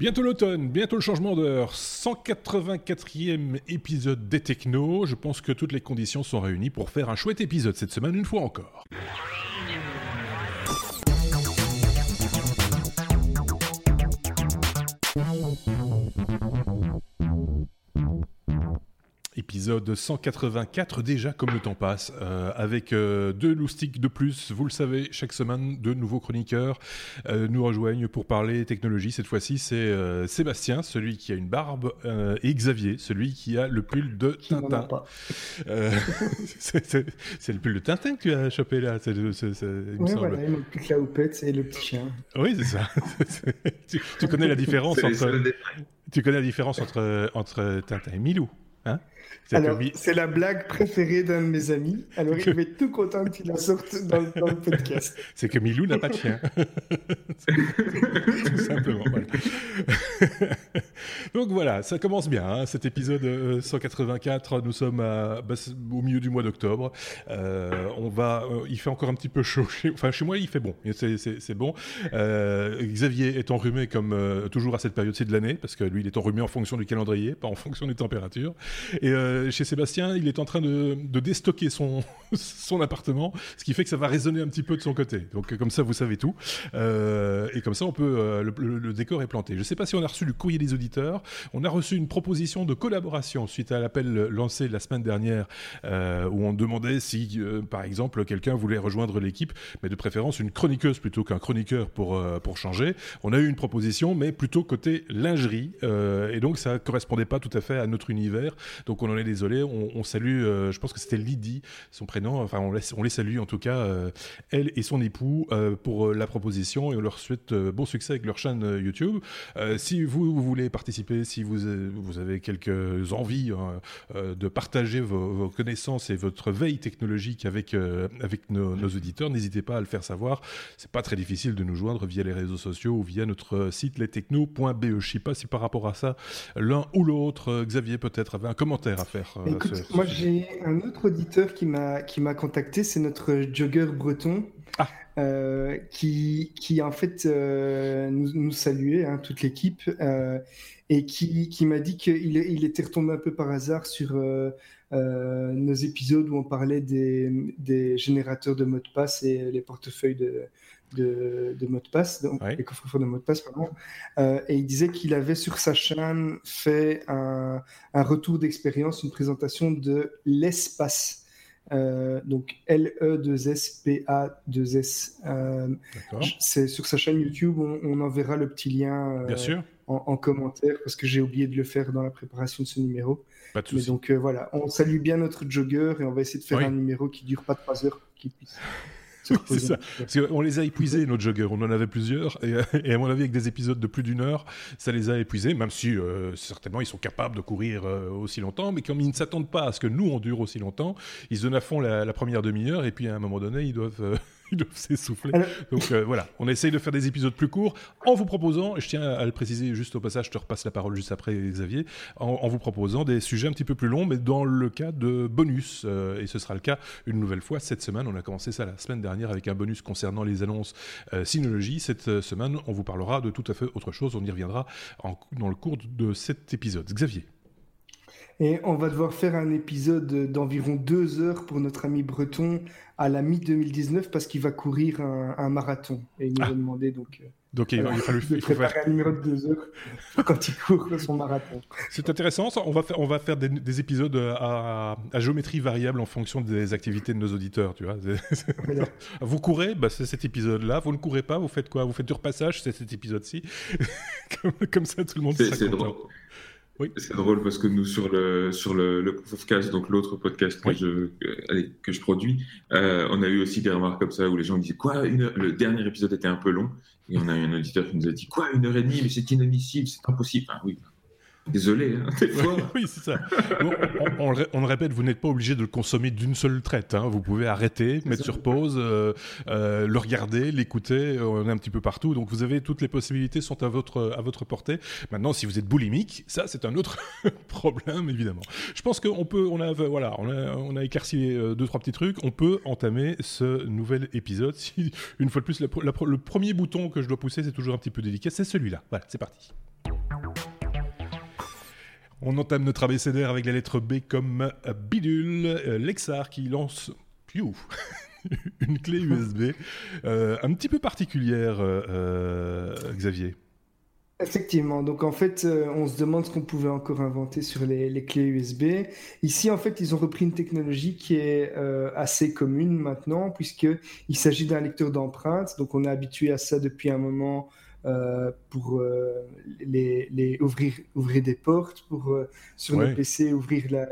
Bientôt l'automne, bientôt le changement d'heure, 184e épisode des Technos. Je pense que toutes les conditions sont réunies pour faire un chouette épisode cette semaine une fois encore. Épisode 184 déjà comme le temps passe, euh, avec euh, deux loustiques de plus, vous le savez, chaque semaine deux nouveaux chroniqueurs euh, nous rejoignent pour parler technologie. Cette fois-ci c'est Sébastien, celui qui a une barbe, et Xavier, celui qui a le pull de Tintin. c'est le pull de Tintin que tu as chopé là, c'est, oui, voilà, il la houppette et le petit chien. Oui, c'est ça. tu, connais la différence entre... Tu connais la différence entre, entre Tintin et Milou Hein? Alors, c'est la blague préférée d'un de mes amis. Alors, il va être tout content que tu la sortes dans, le podcast. C'est que Milou n'a pas de chien. tout simplement. Donc voilà, ça commence bien. Hein, cet épisode 184, euh, nous sommes bah, au milieu du mois d'octobre. Euh, on va, euh, il fait encore un petit peu chaud. Chez, enfin, chez moi, il fait bon. C'est bon. Xavier est enrhumé comme toujours à cette période-ci de l'année, parce que lui, il est enrhumé en fonction du calendrier, pas en fonction des températures. Et euh, chez Sébastien, il est en train de, déstocker son, appartement, ce qui fait que ça va résonner un petit peu de son côté. Donc comme ça, vous savez tout. Euh, et comme ça, on peut, euh, le, décor est planté. Je ne sais pas si on a reçu le courrier des auditeurs. On a reçu une proposition de collaboration suite à l'appel lancé la semaine dernière, où on demandait si, par exemple, quelqu'un voulait rejoindre l'équipe, mais de préférence une chroniqueuse plutôt qu'un chroniqueur pour, pour changer. On a eu une proposition, mais plutôt côté lingerie. et donc, ça correspondait pas tout à fait à notre univers. Donc on en est désolé. On, salue, euh, je pense que c'était Lydie, son prénom. Enfin, on, on les salue en tout cas, euh, elle et son époux, euh, pour la proposition et on leur souhaite bon succès avec leur chaîne YouTube. si vous, voulez participer, si vous, vous avez quelques envies hein, de partager vos, connaissances et votre veille technologique avec, avec nos, auditeurs, n'hésitez pas à le faire savoir. C'est pas très difficile de nous joindre via les réseaux sociaux ou via notre site lestechno.be. Je sais pas si par rapport à ça, l'un ou l'autre, Xavier peut-être avait un commentaire à faire euh, Moi, j'ai un autre auditeur qui m'a qui m'a contacté, c'est notre jogger breton. Ah. Euh, qui, qui en fait euh, nous, nous, saluait, hein, toute l'équipe, et qui, qui m'a dit qu'il il était retombé un peu par hasard sur nos épisodes où on parlait des, des, générateurs de mots de passe et les portefeuilles de, de, mots de passe, donc les coffres-forts de mots de passe, pardon. Euh, et il disait qu'il avait sur sa chaîne fait un, retour d'expérience, une présentation de l'espace. Euh, donc L-E-2-S-P-A-2-S. Euh, c'est sur sa chaîne YouTube, on, enverra le petit lien En, commentaire parce que j'ai oublié de le faire dans la préparation de ce numéro. Pas de Mais donc voilà, on salue bien notre jogger et on va essayer de faire un numéro qui dure pas trois heures, qui puisse c'est ça. Parce on les a épuisés, nos joggers. On en avait plusieurs. Et, à mon avis, avec des épisodes de plus d'une heure, ça les a épuisés, même si euh, certainement ils sont capables de courir euh, aussi longtemps. Mais comme ils ne s'attendent pas à ce que nous, on dure aussi longtemps, ils se donnent à fond la, première demi-heure. Et puis à un moment donné, ils doivent. Euh, ils doivent s'essouffler. Donc voilà, on essaye de faire des épisodes plus courts en vous proposant, et je tiens à le préciser juste au passage, je te repasse la parole juste après Xavier, en, vous proposant des sujets un petit peu plus longs, mais dans le cas de bonus. et ce sera le cas une nouvelle fois cette semaine. On a commencé ça la semaine dernière avec un bonus concernant les annonces euh, Synology. Cette euh, semaine, on vous parlera de tout à fait autre chose. On y reviendra dans le cours de cet épisode. Xavier. Et on va devoir faire un épisode d'environ deux heures pour notre ami breton à la mi-2019 parce qu'il va courir un, marathon. Et il nous a ah. demandé donc. Euh, donc il, va, il, il faut faire un numéro de deux heures quand il court son marathon. C'est intéressant. On va faire, on va faire des, épisodes à, géométrie variable en fonction des activités de nos auditeurs. Tu vois. vous courez, bah, c'est cet épisode-là. Vous ne courez pas, vous faites quoi? Vous faites du repassage, c'est cet épisode-ci. comme, comme, ça, tout le monde C'est drôle. Oui. C'est drôle parce que nous, sur le, sur le, le Proof donc l'autre podcast que, je, euh, que je produis, euh, on a eu aussi des remarques comme ça où les gens disaient Quoi une Le dernier épisode était un peu long. Et on a eu un auditeur qui nous a dit Quoi Une heure et demie Mais c'est inadmissible, c'est impossible. Enfin, oui, Désolé, hein, des fois. oui, c'est ça. on, le répète, vous n'êtes pas obligé de le consommer d'une seule traite. Hein. Vous pouvez arrêter, mettre sur pause, euh, euh, le regarder, l'écouter. On est un petit peu partout, donc vous avez toutes les possibilités sont à votre à votre portée. Maintenant, si vous êtes boulimique, ça c'est un autre problème évidemment. Je pense qu'on peut, on a voilà, on a, on a euh, deux trois petits trucs. On peut entamer ce nouvel épisode. Si une fois de plus, le premier bouton que je dois pousser, c'est toujours un petit peu délicat. C'est celui-là. Voilà, c'est parti. On entame notre abécédaire avec la lettre B comme bidule. Euh, Lexar qui lance une clé USB euh, un petit peu particulière, euh, Xavier. Effectivement. Donc en fait, on se demande ce qu'on pouvait encore inventer sur les, clés USB. Ici, en fait, ils ont repris une technologie qui est assez commune maintenant, puisqu'il s'agit d'un lecteur d'empreintes. Donc on est habitué à ça depuis un moment euh, pour euh, les, ouvrir, ouvrir des portes, pour euh, sur le PC ouvrir la,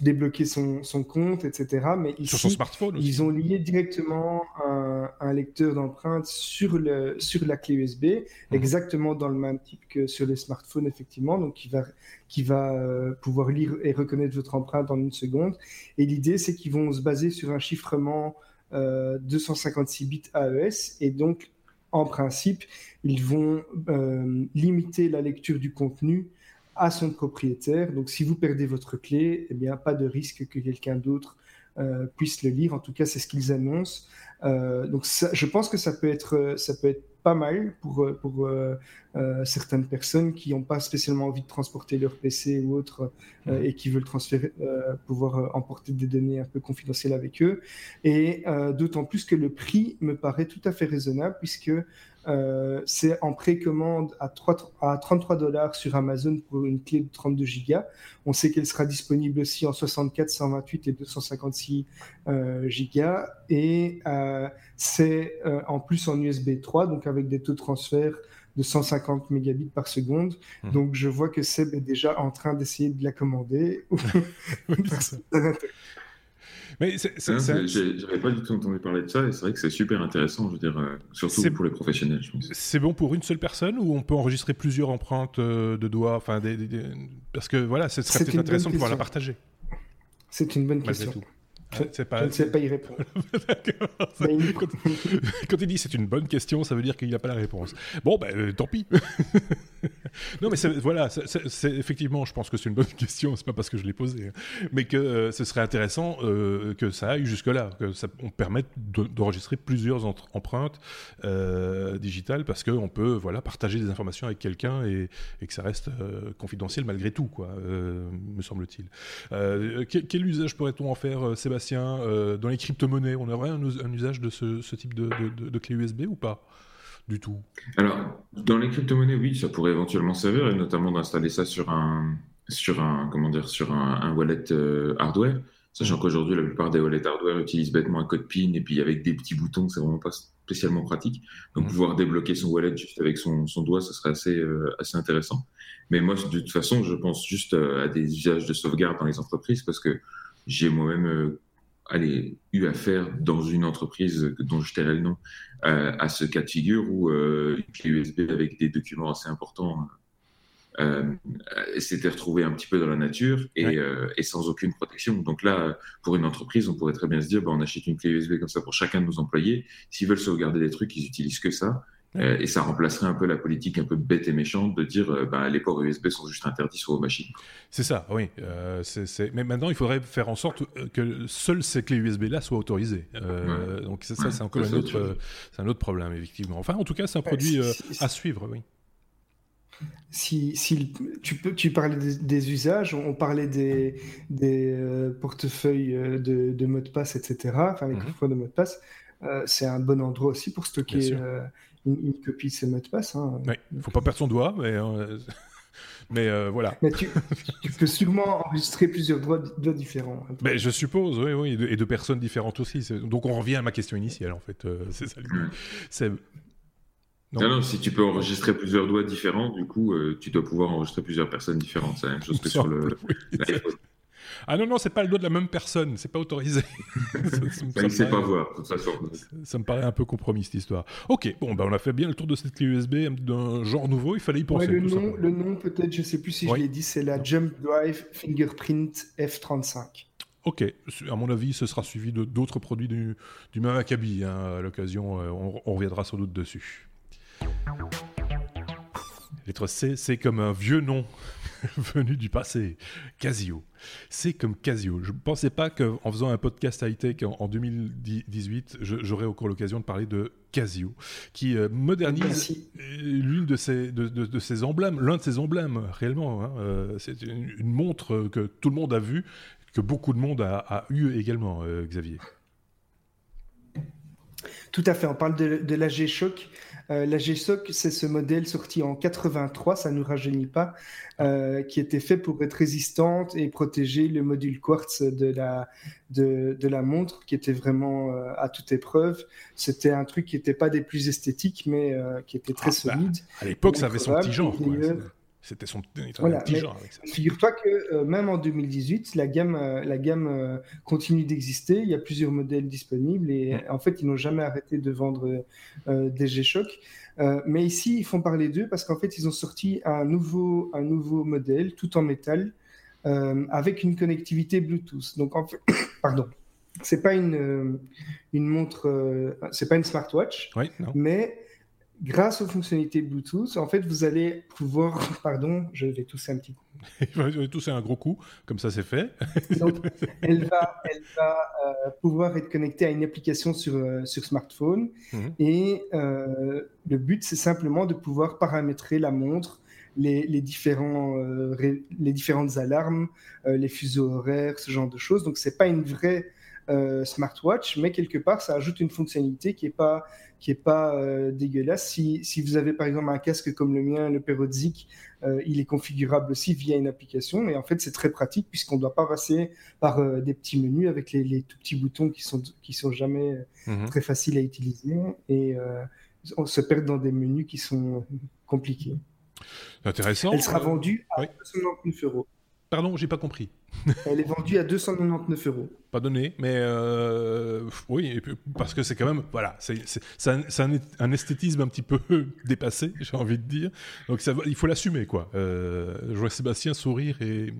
débloquer son, son, compte, etc. Mais ici, sur son smartphone ils ont lié directement un, un lecteur d'empreintes sur, le, sur la clé USB, mhm. exactement dans le même type que sur les smartphones, effectivement, donc qui va, qui va pouvoir lire et reconnaître votre empreinte en une seconde. Et l'idée, c'est qu'ils vont se baser sur un chiffrement 256 bits AES, et donc en principe, ils vont euh, limiter la lecture du contenu à son propriétaire. Donc, si vous perdez votre clé, eh bien, pas de risque que quelqu'un d'autre euh, puisse le lire. En tout cas, c'est ce qu'ils annoncent. Euh, donc, je pense que ça peut être, ça peut être pas mal pour, euh, pour euh, euh, certaines personnes qui n'ont pas spécialement envie de transporter leur PC ou autre et qui veulent transférer, pouvoir emporter des données un peu confidentielles avec eux. Et d'autant plus que le prix me paraît tout à fait raisonnable puisque euh, c'est en précommande à, 3, à 33 dollars sur Amazon pour une clé de 32 Go. On sait qu'elle sera disponible aussi en 64, 128 et 256 euh, Go. Et euh, c'est en plus en USB 3, donc avec des taux de transfert de 150 mégabits par seconde. Mmh. Donc je vois que Seb est déjà en train d'essayer de la commander. Mais j'avais pas du tout entendu parler de ça et c'est vrai que c'est super intéressant, je veux dire, euh, surtout pour les professionnels, je pense. C'est bon pour une seule personne ou on peut enregistrer plusieurs empreintes euh, de doigts, enfin, des, parce que voilà, ce serait peut-être intéressant de pouvoir la partager. C'est une bonne question. Je, pas... ne sais pas y répondre. quand, il dit c'est une bonne question, ça veut dire qu'il n'a pas la réponse. Bon, ben euh, tant pis. non, mais voilà, c'est effectivement, je pense que c'est une bonne question. C'est pas parce que je l'ai posée, hein. mais que euh, ce serait intéressant euh, que ça aille jusque là, que ça on permette d'enregistrer plusieurs empreintes digitales parce qu'on peut voilà partager des informations avec quelqu'un et, et, que ça reste confidentiel malgré tout, quoi, me semble-t-il. Quel, quel, usage pourrait-on en faire, Sébastien? Euh, dans les crypto-monnaies, on aurait un, usage de ce, type de, clé USB ou pas du tout? Alors, dans les crypto-monnaies, oui, ça pourrait éventuellement servir, et notamment d'installer ça sur un, sur un, comment dire, sur un, wallet euh, hardware. Sachant qu'aujourd'hui, la plupart des wallets hardware utilisent bêtement un code PIN et puis avec des petits boutons, c'est vraiment pas spécialement pratique. Donc, mmh. pouvoir débloquer son wallet juste avec son, doigt, ça serait assez, euh, assez intéressant. Mais moi, de toute façon, je pense juste à des usages de sauvegarde dans les entreprises parce que j'ai moi-même allez, eu affaire dans une entreprise dont je tairai le nom euh, à ce cas de figure où euh, une clé USB avec des documents assez importants euh, s'était retrouvée un petit peu dans la nature et, et, sans aucune protection. Donc là, pour une entreprise, on pourrait très bien se dire, bah, on achète une clé USB comme ça pour chacun de nos employés. S'ils veulent sauvegarder des trucs, ils utilisent que ça. Euh, et ça remplacerait un peu la politique un peu bête et méchante de dire euh, bah, les ports USB sont juste interdits sur vos machines. C'est ça, oui. Euh, Mais maintenant, il faudrait faire en sorte que seules ces clés USB-là soient autorisées. Donc ça, c'est encore un, autre, un autre problème, effectivement. Enfin, en tout cas, c'est un produit à suivre, oui. Si, si, tu, peux, tu parlais des, usages, on parlait des, des portefeuilles de, de, mots de passe, etc., enfin les mm de mots de passe. c'est un bon endroit aussi pour stocker une, copie de ses mots de passe. Hein. Il ne faut pas perdre son doigt, mais, euh, mais euh, voilà. Mais tu, peux sûrement enregistrer plusieurs doigts, différents. Hein, mais je suppose, oui, oui, et de, personnes différentes aussi. Donc on revient à ma question initiale, en fait. Euh, c'est ça. Non. si tu peux enregistrer plusieurs doigts différents, du coup, tu dois pouvoir enregistrer plusieurs personnes différentes. C'est la même chose que sur le, ah non, non, c'est pas le doigt de la même personne, c'est pas autorisé. ça, ne sait pas voir, de toute façon. Ça, me paraît un peu compromis cette histoire. Ok, bon, bah, on a fait bien le tour de cette clé USB d'un genre nouveau, il fallait y penser. le, nom, le, nom, peut-être, je sais plus si je l'ai dit, c'est la Jump Drive Fingerprint F35. Ok, à mon avis, ce sera suivi d'autres produits du, du, même acabit. Hein, à l'occasion, euh, on, on reviendra sans doute dessus. Lettre C, c'est comme un vieux nom venu du passé, Casio. C'est comme Casio. Je ne pensais pas qu'en faisant un podcast high-tech en, 2018, j'aurais encore l'occasion de parler de Casio, qui euh, modernise l'une de ses, de, ses emblèmes, l'un de ses emblèmes, réellement. Hein. Euh, c'est une, montre que tout le monde a vue, que beaucoup de monde a, eu également, euh, Xavier. Tout à fait, on parle de, de la G-Shock. Euh, la G-Shock, c'est ce modèle sorti en 83, ça ne nous rajeunit pas, euh, qui était fait pour être résistante et protéger le module quartz de la, de, la montre, qui était vraiment euh, à toute épreuve. C'était un truc qui n'était pas des plus esthétiques, mais qui était très ah, bah, solide. à l'époque, ça avait son petit genre. C'était son voilà, petit genre. Figure-toi que euh, même en 2018, la gamme, euh, la gamme euh, continue d'exister. Il y a plusieurs modèles disponibles et mm. en fait, ils n'ont jamais arrêté de vendre des G-Shock. mais ici, ils font parler d'eux parce qu'en fait, ils ont sorti un nouveau, un nouveau modèle tout en métal avec une connectivité Bluetooth. Donc, en fait, pardon. C'est pas une, une montre, c'est pas une smartwatch, oui, mais grâce aux fonctionnalités Bluetooth, en fait, vous allez pouvoir, pardon, je vais tousser un petit coup. je vais tousser un gros coup, comme ça c'est fait. elle va, elle va euh, pouvoir être connectée à une application sur, euh, sur smartphone. Mhm. Et euh, le but, c'est simplement de pouvoir paramétrer la montre, les, les différents, les différentes alarmes, les fuseaux horaires, ce genre de choses. Donc, c'est pas une vraie smartwatch, mais quelque part, ça ajoute une fonctionnalité qui n'est pas qui est pas euh, dégueulasse. Si, si, vous avez par exemple un casque comme le mien, le Perodzik, euh, il est configurable aussi via une application. Et en fait, c'est très pratique puisqu'on ne doit pas passer par euh, des petits menus avec les, les, tout petits boutons qui sont, qui sont jamais mhm. très faciles à utiliser. Et on se perd dans des menus qui sont compliqués. Intéressant. Elle sera vendue à 299 euros. Pardon, j'ai pas compris. Elle est vendue à 299 euros. Pas donné, mais euh, oui, parce que c'est quand même, voilà, c'est un, esthétisme un petit peu dépassé, j'ai envie de dire. Donc ça, il faut l'assumer, quoi. Euh, je vois Sébastien sourire et.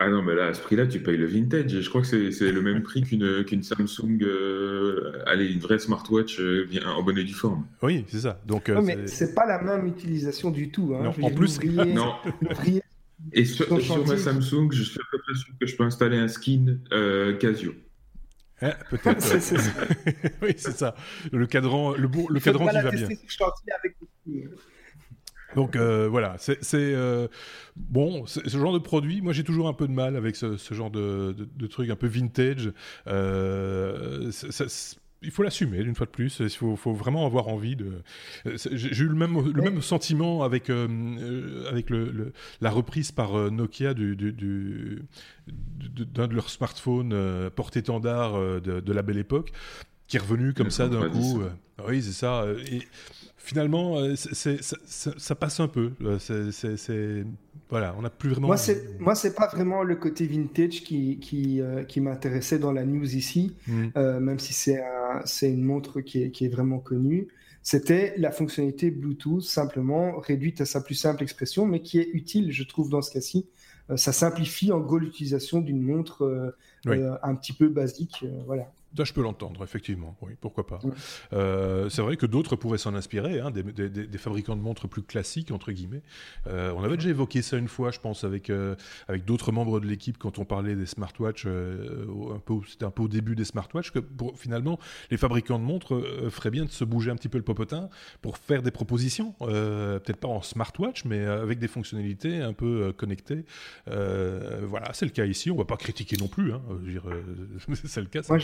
Ah non, mais là, à ce prix-là, tu payes le vintage. Je crois que c'est le même prix qu'une Samsung, euh, allez, une vraie smartwatch en bonne et due forme. Oui, c'est ça. Donc, non, mais c'est pas la même utilisation du tout. Hein. en plus, non. Et sur, ma Samsung, je suis à peu près sûr que je peux installer un skin euh, Casio. Eh, peut-être. oui, c'est ça. Le cadran, le, beau, le cadran qui va bien. Donc euh, voilà, c'est euh, bon, ce genre de produit. Moi, j'ai toujours un peu de mal avec ce, genre de, de, truc un peu vintage. Euh, il faut l'assumer une fois de plus. Il faut, vraiment avoir envie de. J'ai eu le même, le même sentiment avec, euh, euh, avec le, la reprise par euh, Nokia du, d'un de leurs smartphones porte-étendard de, la belle époque, qui est revenu comme ça d'un coup. oui, c'est ça. Et finalement, c'est, ça, passe un peu. C'est voilà, on n'a plus vraiment. Moi, c'est moi, c'est pas vraiment le côté vintage qui qui, euh, qui m'intéressait dans la news ici, mm. euh, même si c'est c'est une montre qui est, qui est vraiment connue. C'était la fonctionnalité Bluetooth simplement réduite à sa plus simple expression, mais qui est utile, je trouve, dans ce cas-ci. Euh, ça simplifie en gros l'utilisation d'une montre un petit peu basique, voilà. Ça, je peux l'entendre, effectivement. Oui, pourquoi pas. Euh, c'est vrai que d'autres pourraient s'en inspirer, hein, des, fabricants de montres plus classiques, entre guillemets. Euh, on avait déjà évoqué ça une fois, je pense, avec, euh, avec d'autres membres de l'équipe quand on parlait des smartwatches, un peu, c'était un peu au début des smartwatches, que finalement, les fabricants de montres feraient bien de se bouger un petit peu le popotin pour faire des propositions, peut-être pas en smartwatch, mais avec des fonctionnalités un peu connectées. voilà, c'est le cas ici, on ne va pas critiquer non plus, hein, c'est le cas, c'est moi,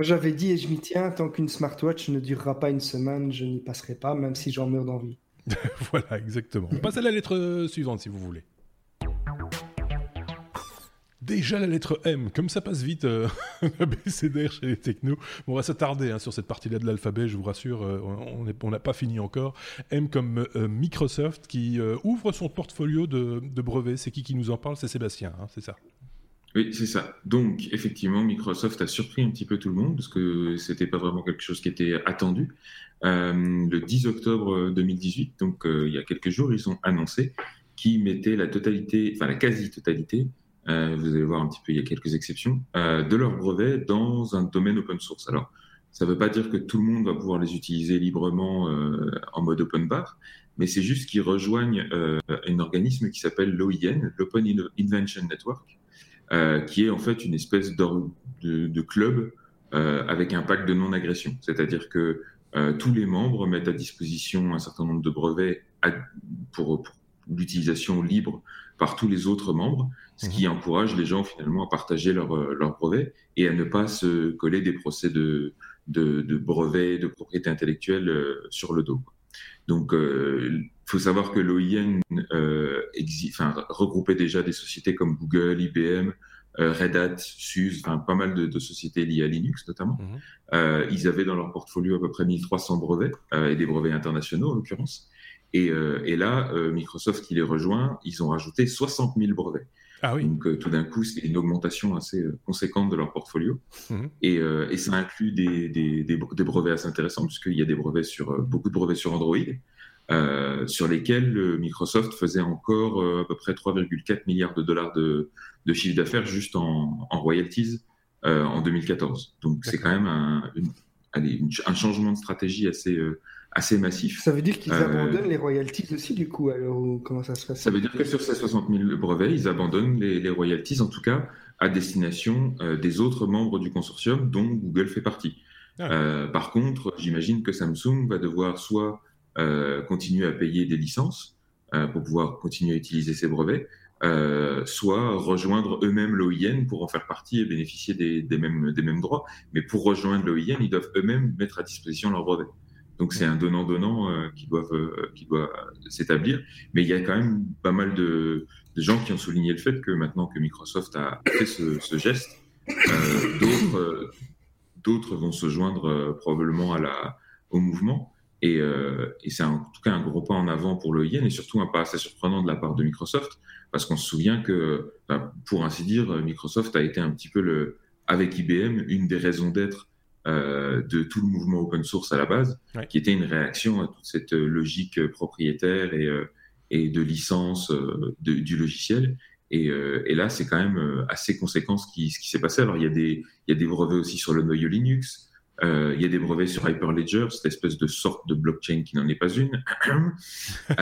j'avais dit et je m'y tiens, tant qu'une smartwatch ne durera pas une semaine, je n'y passerai pas, même si j'en meurs d'envie. voilà, exactement. On passe à la lettre suivante, si vous voulez. Déjà la lettre M, comme ça passe vite, euh, BCDR chez les technos. on va s'attarder hein, sur cette partie-là de l'alphabet, je vous rassure, euh, on n'a pas fini encore. M comme euh, Microsoft qui euh, ouvre son portfolio de, brevets. C'est qui qui nous en parle? C'est Sébastien, hein, c'est ça? Oui, c'est ça. Donc, effectivement, Microsoft a surpris un petit peu tout le monde parce que c'était pas vraiment quelque chose qui était attendu. Euh, le 10 octobre 2018, donc euh, il y a quelques jours, ils ont annoncé qu'ils mettaient la totalité, enfin la quasi-totalité, euh, vous allez voir un petit peu, il y a quelques exceptions, de leurs brevets dans un domaine open source. Alors, ça ne veut pas dire que tout le monde va pouvoir les utiliser librement en mode open bar, mais c'est juste qu'ils rejoignent un organisme qui s'appelle l'OIN, l'Open Invention Network, qui est en fait une espèce de, de, club avec un pacte de non-agression. C'est-à-dire que tous les membres mettent à disposition un certain nombre de brevets pour, pour l'utilisation libre par tous les autres membres, ce qui mhm. encourage les gens finalement à partager leurs leur brevets et à ne pas se coller des procès de, de, brevets, de propriété intellectuelle euh, sur le dos. Donc, il euh, faut savoir que l'OIN euh, regroupait déjà des sociétés comme Google, IBM, Red Hat, SUSE, pas mal de, sociétés liées à Linux notamment. Mhm. ils avaient dans leur portfolio à peu près 1300 brevets, et des brevets internationaux en l'occurrence. Et, et, là, Microsoft qui les rejoint, ils ont rajouté 60 000 brevets. Ah oui. Donc euh, tout d'un coup, c'est une augmentation assez euh, conséquente de leur portfolio. Mhm. Et, euh, et, ça inclut des, des, des, brevets assez intéressants, puisqu'il y a des brevets sur, beaucoup de brevets sur Android, sur lesquels Microsoft faisait encore à peu près 3,4 milliards de dollars de, de chiffre d'affaires juste en, en royalties en 2014. Donc c'est quand même un, un, changement de stratégie assez assez massif. Ça veut dire qu'ils euh, abandonnent les royalties aussi, du coup, alors comment ça se passe? Ça veut dire que sur ces 60 000 brevets, ils abandonnent les, royalties, en tout cas, à destination euh, des autres membres du consortium dont Google fait partie. Ah. Euh, par contre, j'imagine que Samsung va devoir soit continuer à payer des licences pour pouvoir continuer à utiliser ces brevets, soit rejoindre eux-mêmes l'OIN pour en faire partie et bénéficier des, des, mêmes, des mêmes droits. Mais pour rejoindre l'OIN, ils doivent eux-mêmes mettre à disposition leurs brevets. Donc c'est un donnant-donnant euh, euh, qui doit s'établir. Mais il y a quand même pas mal de, gens qui ont souligné le fait que maintenant que Microsoft a fait ce, geste, euh, d'autres vont se joindre probablement au mouvement. Et, c'est en tout cas un gros pas en avant pour l'OIN et surtout un pas assez surprenant de la part de Microsoft parce qu'on se souvient que, pour ainsi dire, Microsoft a été un petit peu le, avec IBM une des raisons d'être euh, de tout le mouvement open source à la base, qui était une réaction à toute cette euh, logique euh, propriétaire et, et de licence du logiciel. Et, et là, c'est quand même assez conséquent ce qui, ce qui s'est passé. Alors, il y, a des, il y a des brevets aussi sur le noyau Linux. Il y a des brevets sur Hyperledger, cette espèce de sorte de blockchain qui n'en est pas une.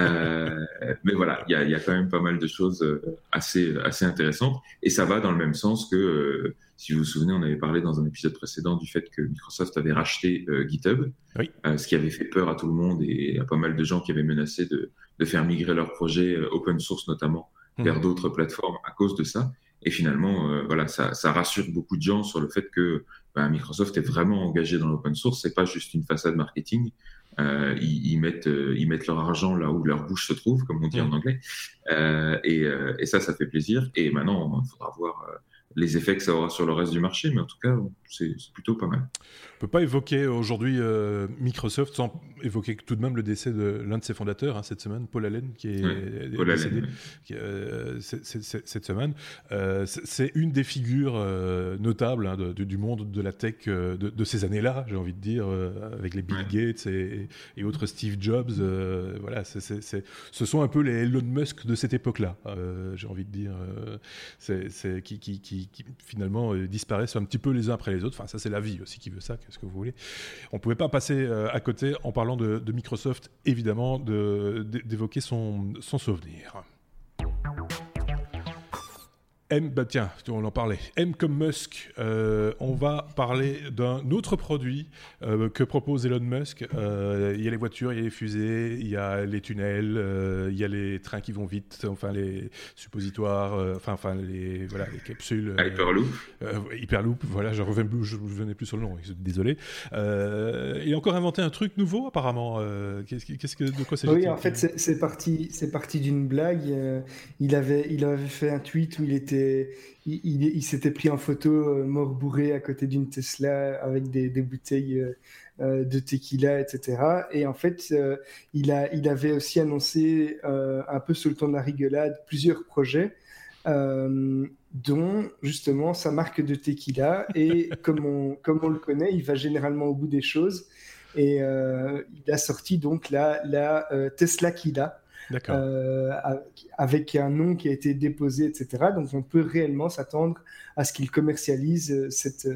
mais voilà, il y, a, il y, a, quand même pas mal de choses assez, assez intéressantes. Et ça va dans le même sens que si vous vous souvenez, on avait parlé dans un épisode précédent du fait que Microsoft avait racheté euh, GitHub, euh, ce qui avait fait peur à tout le monde et à pas mal de gens qui avaient menacé de, faire migrer leurs projets euh, open source notamment mmh. vers d'autres plateformes à cause de ça. Et finalement, voilà, ça, rassure beaucoup de gens sur le fait que bah, Microsoft est vraiment engagé dans l'open source. C'est pas juste une façade marketing. ils, mettent, ils mettent leur argent là où leur bouche se trouve, comme on dit en mmh. anglais. Et, et, ça, ça fait plaisir. Et maintenant, il faudra voir les effets que ça aura sur le reste du marché, mais en tout cas, c'est plutôt pas mal. On peut pas évoquer aujourd'hui euh, Microsoft sans évoquer tout de même le décès de l'un de ses fondateurs hein, cette semaine, Paul Allen, qui est décédé euh, cette semaine. Euh, c'est une des figures notables hein, du monde de la tech de, ces années-là, j'ai envie de dire, avec les Bill Gates et, autres Steve Jobs. voilà, ce sont un peu les Elon Musk de cette époque-là, j'ai envie de dire, c'est qui, qui, qui, finalement disparaissent un petit peu les uns après les autres. Enfin, ça c'est la vie aussi qui veut ça ce que vous voulez. On ne pouvait pas passer euh, à côté, en parlant de, Microsoft, évidemment, d'évoquer son souvenir. M, bah tiens, on en parlait. M comme Musk, euh, on va parler d'un autre produit euh, que propose Elon Musk. Euh, il y a les voitures, il y a les fusées, il y a les tunnels, il y a les trains qui vont vite, enfin les suppositoires, enfin, enfin les, voilà, les capsules. Hyperloop. Hyperloop, voilà, je reviens je ne revenais plus sur le nom, désolé. il a encore inventé un truc nouveau apparemment. Qu'est-ce que, de quoi c'est Oui, en fait, c'est parti, c'est parti d'une blague. il, avait, il avait fait un tweet où il était il, s'était pris en photo euh, mort bourré à côté d'une Tesla avec des, bouteilles euh, euh, de tequila, etc. Et en fait, il, a, il avait aussi annoncé, un peu sous le ton de la rigolade, plusieurs projets. dont justement sa marque de tequila et comme on, comme on le connaît, il va généralement au bout des choses et il a sorti donc la, la Tesla Kila, avec un nom qui a été déposé, etc. Donc on peut réellement s'attendre à ce qu'il commercialise cette,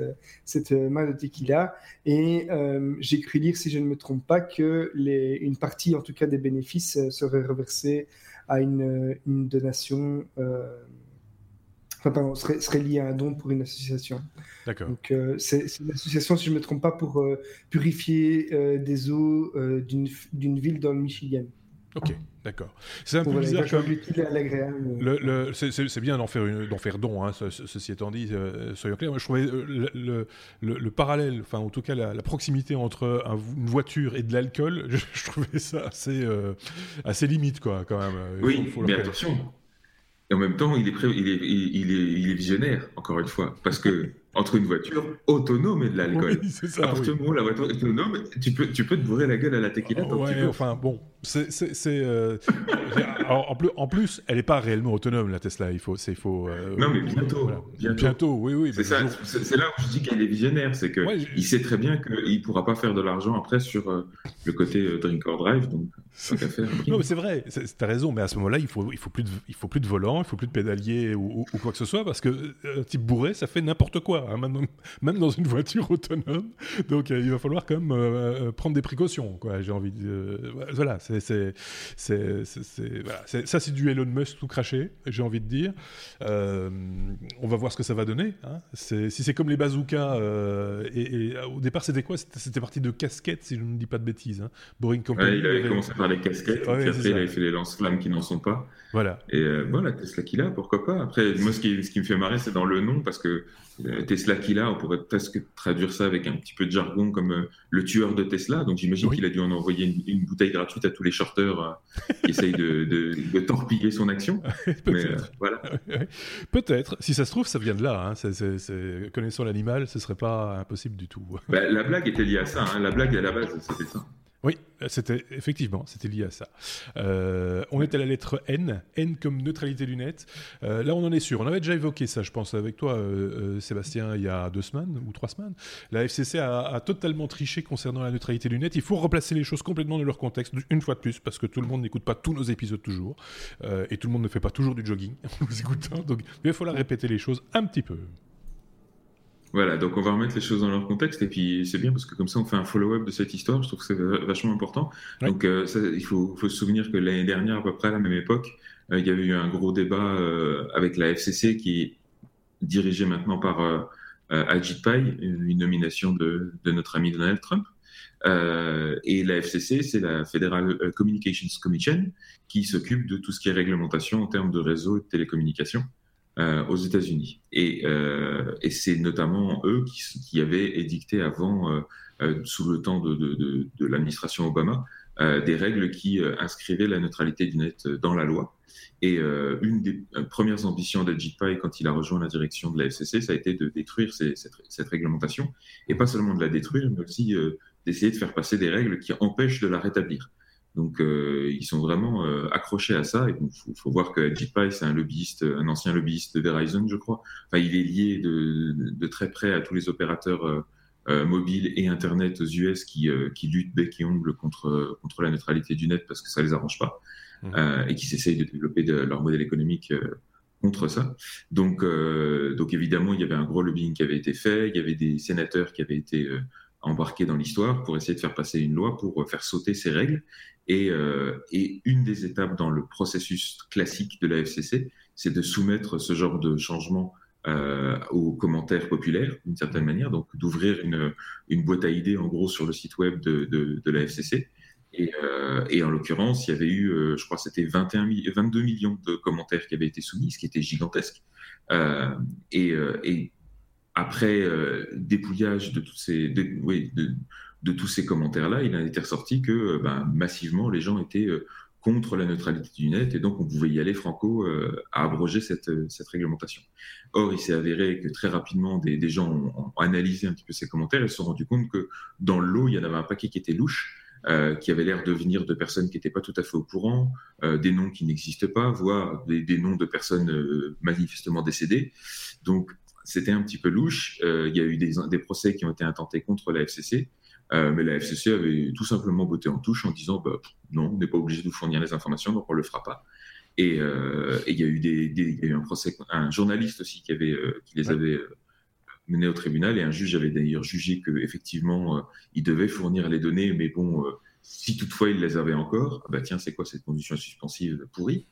cette main de tequila. Et j'ai cru lire, si je ne me trompe pas, que les, une partie, en tout cas des bénéfices, serait reversée à une, une donation enfin, serait, lié à un don pour une association. D'accord. Donc, euh, c'est une association, si je ne me trompe pas, pour euh, purifier euh, des eaux d'une ville dans le Michigan. Ok, d'accord. C'est un peu bizarre. C'est bien d'en faire, faire don, hein, ceci étant dit, soyons clairs. Moi, je trouvais le, le, parallèle, enfin en tout cas la, proximité entre une voiture et de l'alcool, je, trouvais ça assez, assez limite, quoi, quand même. Oui, mais attention, et en même temps, il est, il est, il est, il est visionnaire, encore une fois, parce que entre une voiture autonome et de l'alcool. Oui, c'est ça. À partir du moment où la voiture est autonome, tu peux, tu peux te bourrer la gueule à la tequila. Ouais, enfin bon, c'est. Euh... en, plus, en plus, elle n'est pas réellement autonome, la Tesla. Il faut. Il faut euh... Non, mais bientôt. bientôt. bientôt. oui, oui. C'est, ça, c'est, là où je dis qu'il est visionnaire. C'est qu'il ouais, sait très bien qu'il ne pourra pas faire de l'argent après sur euh, le côté euh, drink or drive. Donc, c'est faire. non, mais c'est vrai. Tu as raison. Mais à ce moment-là, il ne faut, il faut, plus de, il faut plus de volant, il ne faut plus de pédalier ou, ou, quoi que ce soit parce que un type bourré, ça fait n'importe quoi. Hein, même, dans une voiture autonome. Donc euh, il va falloir quand même euh, euh, prendre des précautions. J'ai envie de, voilà, c'est, ça c'est du Elon Musk tout craché, j'ai envie de dire. on va voir ce que ça va donner. Hein. si c'est comme les bazookas, et, au départ c'était quoi? C'était, parti de casquettes, si je ne dis pas de bêtises. Hein. Boring Company. il avait commencé par les casquettes, puis après il avait fait les lance-flammes qui n'en sont pas. Voilà. Et voilà, Tesla qu'il a, pourquoi pas. Après, moi ce qui, ce qui me fait marrer, c'est dans le nom, parce que Tesla qu'il a, on pourrait presque traduire ça avec un petit peu de jargon comme euh, le tueur de Tesla. Donc j'imagine qu'il a dû en envoyer une, bouteille gratuite à tous les shorteurs euh, qui essayent de, torpiller son action. Peut-être. Euh, voilà. Peut-être. Si ça se trouve, ça vient de là. Hein. Connaissant l'animal, ce serait pas impossible du tout. Bah, la blague était liée à ça. Hein. La blague à la base, c'était ça. Oui, c'était effectivement, c'était lié à ça. Euh, on est à la lettre N, N comme neutralité du net. Euh, là, on en est sûr. On avait déjà évoqué ça, je pense, avec toi, euh, Sébastien, il y a deux semaines ou trois semaines. La FCC a, totalement triché concernant la neutralité du net. Il faut replacer les choses complètement dans leur contexte, une fois de plus, parce que tout le monde n'écoute pas tous nos épisodes toujours, et tout le monde ne fait pas toujours du jogging en nous écoutant. Donc, il va falloir répéter les choses un petit peu. Voilà, donc on va remettre les choses dans leur contexte et puis c'est bien parce que comme ça on fait un follow-up de cette histoire. Je trouve que c'est vachement important. Donc euh, il faut, faut, se souvenir que l'année dernière, à peu près à la même époque, euh, il y avait eu un gros débat euh, avec la FCC qui est dirigée maintenant par Ajit Pai, une nomination de, de, notre ami Donald Trump. et la FCC, c'est la Federal Communications Commission qui s'occupe de tout ce qui est réglementation en termes de réseau et de télécommunications. Euh, aux États-Unis. Et, euh, et c'est notamment eux qui, avaient édicté avant, euh, euh sous le temps de, de, de, de l'administration Obama, euh, des règles qui inscrivaient la neutralité du net dans la loi. Et une des premières ambitions d'Ajit Pai quand il a rejoint la direction de la FCC, ça a été de détruire cette, cette, réglementation, et pas seulement de la détruire, mais aussi d'essayer de faire passer des règles qui empêchent de la rétablir. Donc, euh, ils sont vraiment euh, accrochés à ça. Et il faut, voir que Pai, c'est un lobbyiste, un ancien lobbyiste de Verizon, je crois. Enfin, il est lié de, très près à tous les opérateurs euh, mobiles et Internet aux US qui, qui luttent bec et ongle contre, contre la neutralité du net parce que ça les arrange pas mmh. et qui s'essayent de développer leur modèle économique contre ça. Donc, donc, évidemment, il y avait un gros lobbying qui avait été fait. Il y avait des sénateurs qui avaient été embarqués dans l'histoire pour essayer de faire passer une loi pour faire sauter ces règles. Et, euh, et, une des étapes dans le processus classique de la FCC, c'est de soumettre ce genre de changement euh, aux commentaires populaires, d'une certaine manière, donc d'ouvrir une, boîte à idées en gros sur le site web de, la FCC. Et, euh, en l'occurrence, il y avait eu, euh, je crois, c'était 21 22 millions de commentaires qui avaient été soumis, ce qui était gigantesque. Euh, euh, et, après dépouillage de toutes ces, de, oui, de, de tous ces commentaires-là, il a été ressorti que euh, ben, massivement les gens étaient euh, contre la neutralité du net et donc on pouvait y aller franco euh, à abroger cette, cette, réglementation. Or, il s'est avéré que très rapidement, des, des, gens ont, analysé un petit peu ces commentaires et se sont rendus compte que dans l'eau, il y en avait un paquet qui était louche, euh, qui avait l'air de venir de personnes qui n'étaient pas tout à fait au courant, euh, des noms qui n'existaient pas, voire des, des, noms de personnes manifestement décédées. Donc, c'était un petit peu louche. il y a eu des, des procès qui ont été intentés contre la FCC. mais la FCC avait tout simplement botté en touche en disant bah, non, on n'est pas obligé de vous fournir les informations, donc on ne le fera pas. Et il y a eu des, y a eu un procès, un journaliste aussi qui avait, qui les avait menés au tribunal et un juge avait d'ailleurs jugé que effectivement il devait fournir les données, mais bon si toutefois il les avait encore, ah bah tiens, c'est quoi cette condition suspensive pourrie?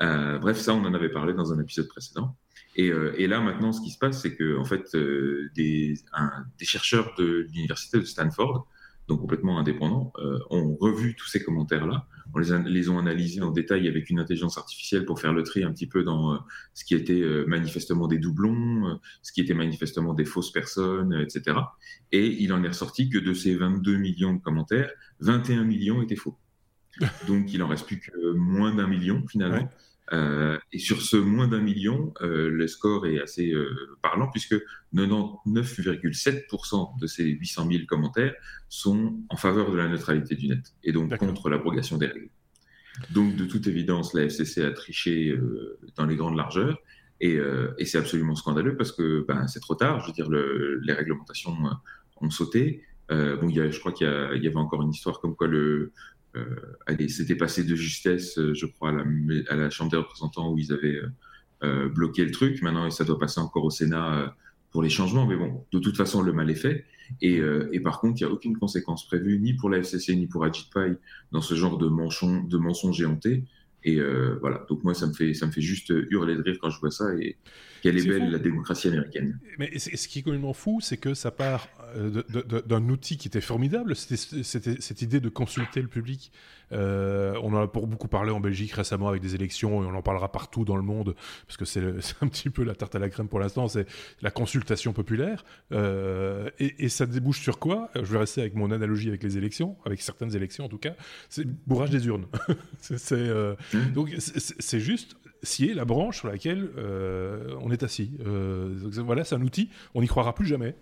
Euh, Bref, ça, on en avait parlé dans un épisode précédent. Et, euh, et là, maintenant, ce qui se passe, c'est que en fait, euh, des, des, chercheurs de l'université de Stanford, donc complètement indépendants, ont revu tous ces commentaires-là. On les, les, ont analysés en détail avec une intelligence artificielle pour faire le tri un petit peu dans ce qui était manifestement des doublons, ce qui était manifestement des fausses personnes, etc. Et il en est ressorti que de ces 22 millions de commentaires, 21 millions étaient faux. Donc il en reste plus que moins d'un million finalement. Euh, et sur ce moins d'un million, euh, le score est assez euh, parlant puisque 99,7% de ces 800 000 commentaires sont en faveur de la neutralité du net et donc contre l'abrogation des règles. Donc de toute évidence, la FCC a triché dans les grandes largeurs et, et c'est absolument scandaleux parce que ben, c'est trop tard. Je veux dire, le, les réglementations ont sauté. Euh, bon, y a, je crois qu'il y, y, avait encore une histoire comme quoi le, euh, c'était passé de justesse, euh, je crois, à la, à la, Chambre des représentants où ils avaient euh, bloqué le truc. Maintenant, ça doit passer encore au Sénat pour les changements. Mais bon, de toute façon, le mal est fait. Et, et par contre, il n'y a aucune conséquence prévue, ni pour la FCC, ni pour Ajit dans ce genre de, mensonge, de mensonges éhontés. Et voilà, donc moi, ça me, fait, ça me fait juste hurler de rire quand je vois ça. Et quelle est, belle la démocratie américaine. Mais ce qui est complètement fou, c'est que ça part euh, d'un outil qui était formidable, c'était cette idée de consulter le public. Euh, on en a pour beaucoup parlé en Belgique récemment avec des élections et on en parlera partout dans le monde parce que c'est un petit peu la tarte à la crème pour l'instant, c'est la consultation populaire. Euh, et, ça débouche sur quoi? Je vais rester avec mon analogie avec les élections, avec certaines élections en tout cas, c'est bourrage des urnes. mmh. donc c'est juste scier la branche sur laquelle on est assis. voilà, c'est un outil, on n'y croira plus jamais.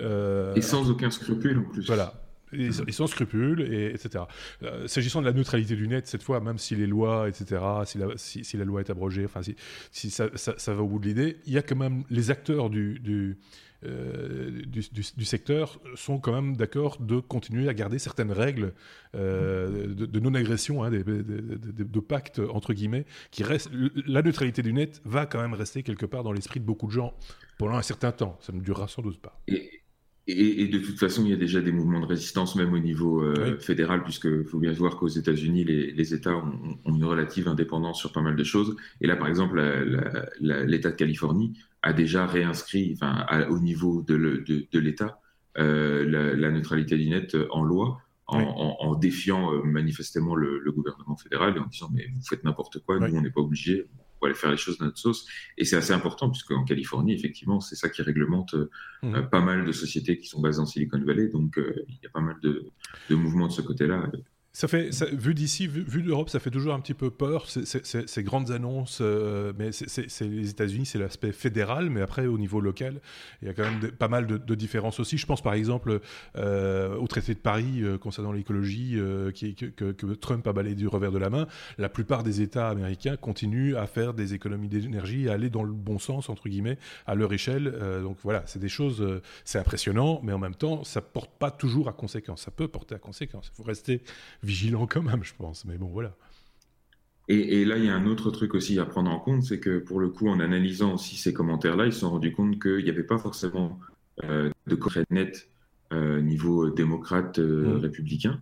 Euh, et sans aucun scrupule en plus. Voilà. Et, sans scrupule, et, etc. Euh, s'agissant de la neutralité du net, cette fois, même si les lois, etc., si la, si, la loi est abrogée, enfin, si, si ça, ça, va au bout de l'idée, il y a quand même les acteurs du, du, euh, du, du, secteur sont quand même d'accord de continuer à garder certaines règles de, de non-agression, hein, de, de, pacte, entre guillemets, qui reste. La neutralité du net va quand même rester quelque part dans l'esprit de beaucoup de gens pendant un certain temps. Ça ne durera sans doute pas. Et, et, de toute façon, il y a déjà des mouvements de résistance, même au niveau euh, fédéral, puisqu'il faut bien voir qu'aux États-Unis, les, États ont, une relative indépendance sur pas mal de choses. Et là, par exemple, l'État de Californie a déjà réinscrit, enfin, au niveau de, l'État, euh, la, neutralité du net en loi. En, défiant euh, manifestement le, le, gouvernement fédéral et en disant mais vous faites n'importe quoi, nous on n'est pas obligés, pour aller faire les choses dans notre sauce. Et c'est assez important, puisque en Californie, effectivement, c'est ça qui réglemente euh, mmh. euh, pas mal de sociétés qui sont basées en Silicon Valley. Donc, euh, il y a pas mal de, de mouvements de ce côté-là. Ça fait, vu d'ici, vu, d'Europe, ça fait toujours un petit peu peur, ces grandes annonces, euh, mais c'est les États-Unis, c'est l'aspect fédéral, mais après, au niveau local, il y a quand même pas mal de, différences aussi. Je pense par exemple euh, au traité de Paris euh, concernant l'écologie que, Trump a balayé du revers de la main. La plupart des États américains continuent à faire des économies d'énergie, à aller dans le bon sens, entre guillemets, à leur échelle. donc voilà, c'est des choses, c'est impressionnant, mais en même temps, ça porte pas toujours à conséquence. Ça peut porter à conséquence. Il faut rester vigilant quand même, je pense. Mais bon, voilà. Et, là, il y a un autre truc aussi à prendre en compte, c'est que pour le coup, en analysant aussi ces commentaires-là, ils se sont rendus compte qu'il n'y avait pas forcément euh, de concret net euh, niveau démocrate euh, mmh. républicain.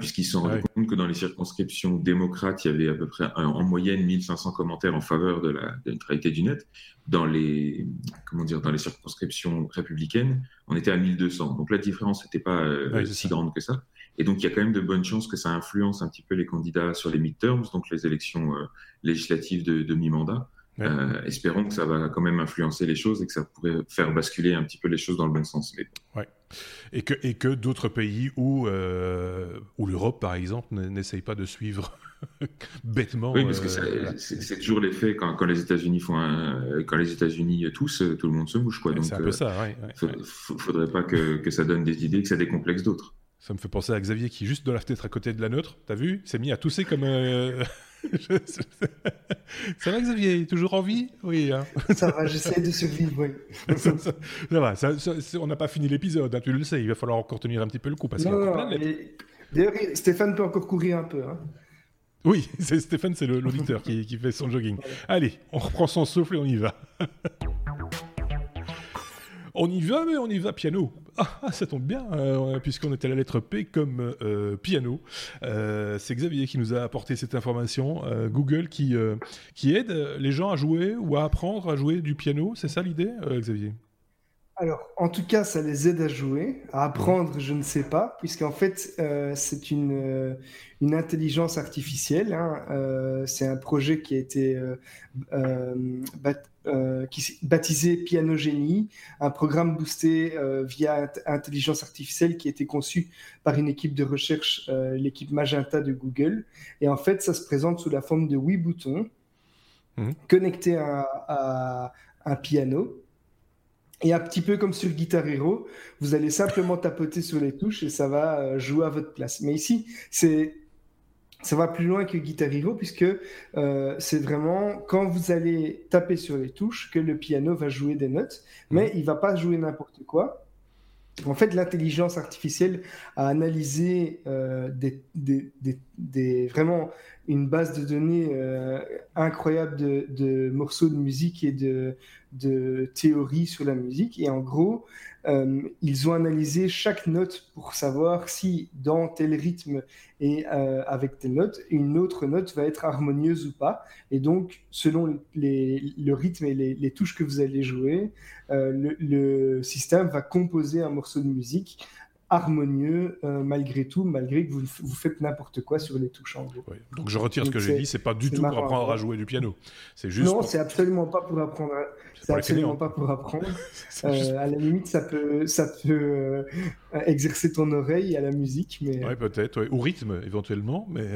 Puisqu'ils se sont rendus compte que dans les circonscriptions démocrates, il y avait à peu près en moyenne 1500 commentaires en faveur de la, neutralité du net. Dans les, comment dire, dans les circonscriptions républicaines, on était à 1200. Donc la différence n'était pas si grande que ça. Et donc il y a quand même de bonnes chances que ça influence un petit peu les candidats sur les midterms, donc les élections euh, législatives de, de mi-mandat. espérons que ça va quand même influencer les choses et que ça pourrait faire basculer un petit peu les choses dans le bon sens. Mais... Ouais. Et que, et que d'autres pays où, euh, où l'Europe, par exemple, n'essaye pas de suivre bêtement. Oui, parce que euh, c'est toujours l'effet quand, quand les États-Unis font un, quand les États-Unis tous, tout le monde se mouche. Quoi. C'est un peu euh, ça, oui. Il faudrait pas que, que, ça donne des idées, que ça décomplexe d'autres. Ça me fait penser à Xavier qui, juste de la fenêtre à côté de la nôtre, t'as vu, s'est mis à tousser comme. ça va Xavier? Toujours en vie? Oui. Hein. ça va, j'essaie de survivre, oui. ça, va, on n'a pas fini l'épisode, hein, tu le sais, il va falloir encore tenir un petit peu le coup. Parce D'ailleurs, Stéphane peut encore courir un peu. Hein. Oui, Stéphane, c'est l'auditeur qui, qui, fait son jogging. Allez, on reprend son souffle et on y va. On y va, mais on y va piano. Ah, ah, ça tombe bien, euh, puisqu'on était à la lettre P comme euh, piano. Euh, c'est Xavier qui nous a apporté cette information. Google qui, qui aide les gens à jouer ou à apprendre à jouer du piano. C'est ça l'idée, Xavier? Alors, en tout cas, ça les aide à jouer, à apprendre, je ne sais pas, puisqu'en fait, c'est une, une intelligence artificielle. Hein, c'est un projet qui a été euh, qui baptisé Piano Génie, un programme boosté euh, via intelligence artificielle qui a été conçu par une équipe de recherche, euh, l'équipe Magenta de Google. Et en fait, ça se présente sous la forme de huit boutons mhm. connectés à, un piano. Et un petit peu comme sur Guitar Hero, vous allez simplement tapoter sur les touches et ça va jouer à votre place. Mais ici, c'est ça va plus loin que Guitar Hero puisque euh, c'est vraiment quand vous allez taper sur les touches que le piano va jouer des notes, mais il va pas jouer n'importe quoi. En fait, l'intelligence artificielle a analysé euh, des, des, des, vraiment une base de données euh, incroyable de, morceaux de musique et de, de théories sur la musique. Et en gros, euh, ils ont analysé chaque note pour savoir si dans tel rythme et euh, avec telle note, une autre note va être harmonieuse ou pas. Et donc, selon le rythme et les, touches que vous allez jouer, le, système va composer un morceau de musique harmonieux euh, malgré tout, malgré que vous, vous faites n'importe quoi sur les touches en gros. Donc je retire ce que j'ai dit, c'est pas du tout pour apprendre à jouer du piano. C'est juste. Non, c'est absolument pas pour apprendre. C'est absolument pas pour apprendre. Euh, à la limite, ça peut, ça peut euh, exercer ton oreille à la musique, mais. Ouais, peut-être. Au rythme éventuellement, mais.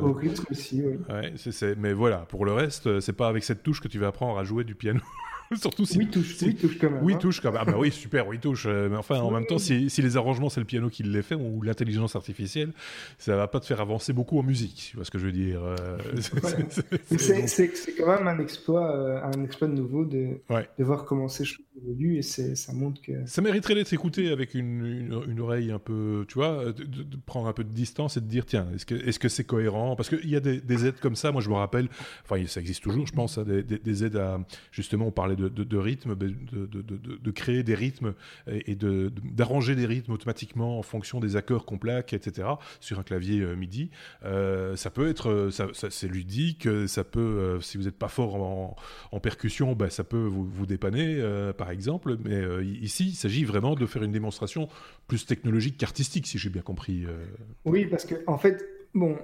Au rythme aussi, oui. Ouais, mais voilà, pour le reste, c'est pas avec cette touche que tu vas apprendre à jouer du piano. Surtout si. Oui, touche, oui, touche quand même. Oui, hein. touche quand même. Ah bah oui, super, oui, touche. Euh, mais enfin, en même temps, si, si les arrangements, c'est le piano qui les fait, ou l'intelligence artificielle, ça va pas te faire avancer beaucoup en musique. Tu vois ce que je veux dire euh, C'est quand même un exploit, euh, un exploit de nouveau de, de voir comment ces ça mériterait d'être écouté avec une, oreille un peu, tu vois, de, prendre un peu de distance et de dire, tiens, est-ce que c'est -ce c'est cohérent? Parce qu'il y a des, des, aides comme ça, moi je me rappelle, enfin, ça existe toujours, je pense, hein, des, des, aides à. Justement, on parlait de de, rythme, de, créer des rythmes et, d'arranger des rythmes automatiquement en fonction des accords qu'on plaque, etc. sur un clavier euh, MIDI. Euh, ça peut être, euh, c'est ludique, ça peut, si vous n'êtes pas fort en, percussion, bah, ça peut vous, dépanner, par exemple. Mais ici, il s'agit vraiment de faire une démonstration plus technologique qu'artistique, si j'ai bien compris. Oui, parce que en fait, Bon,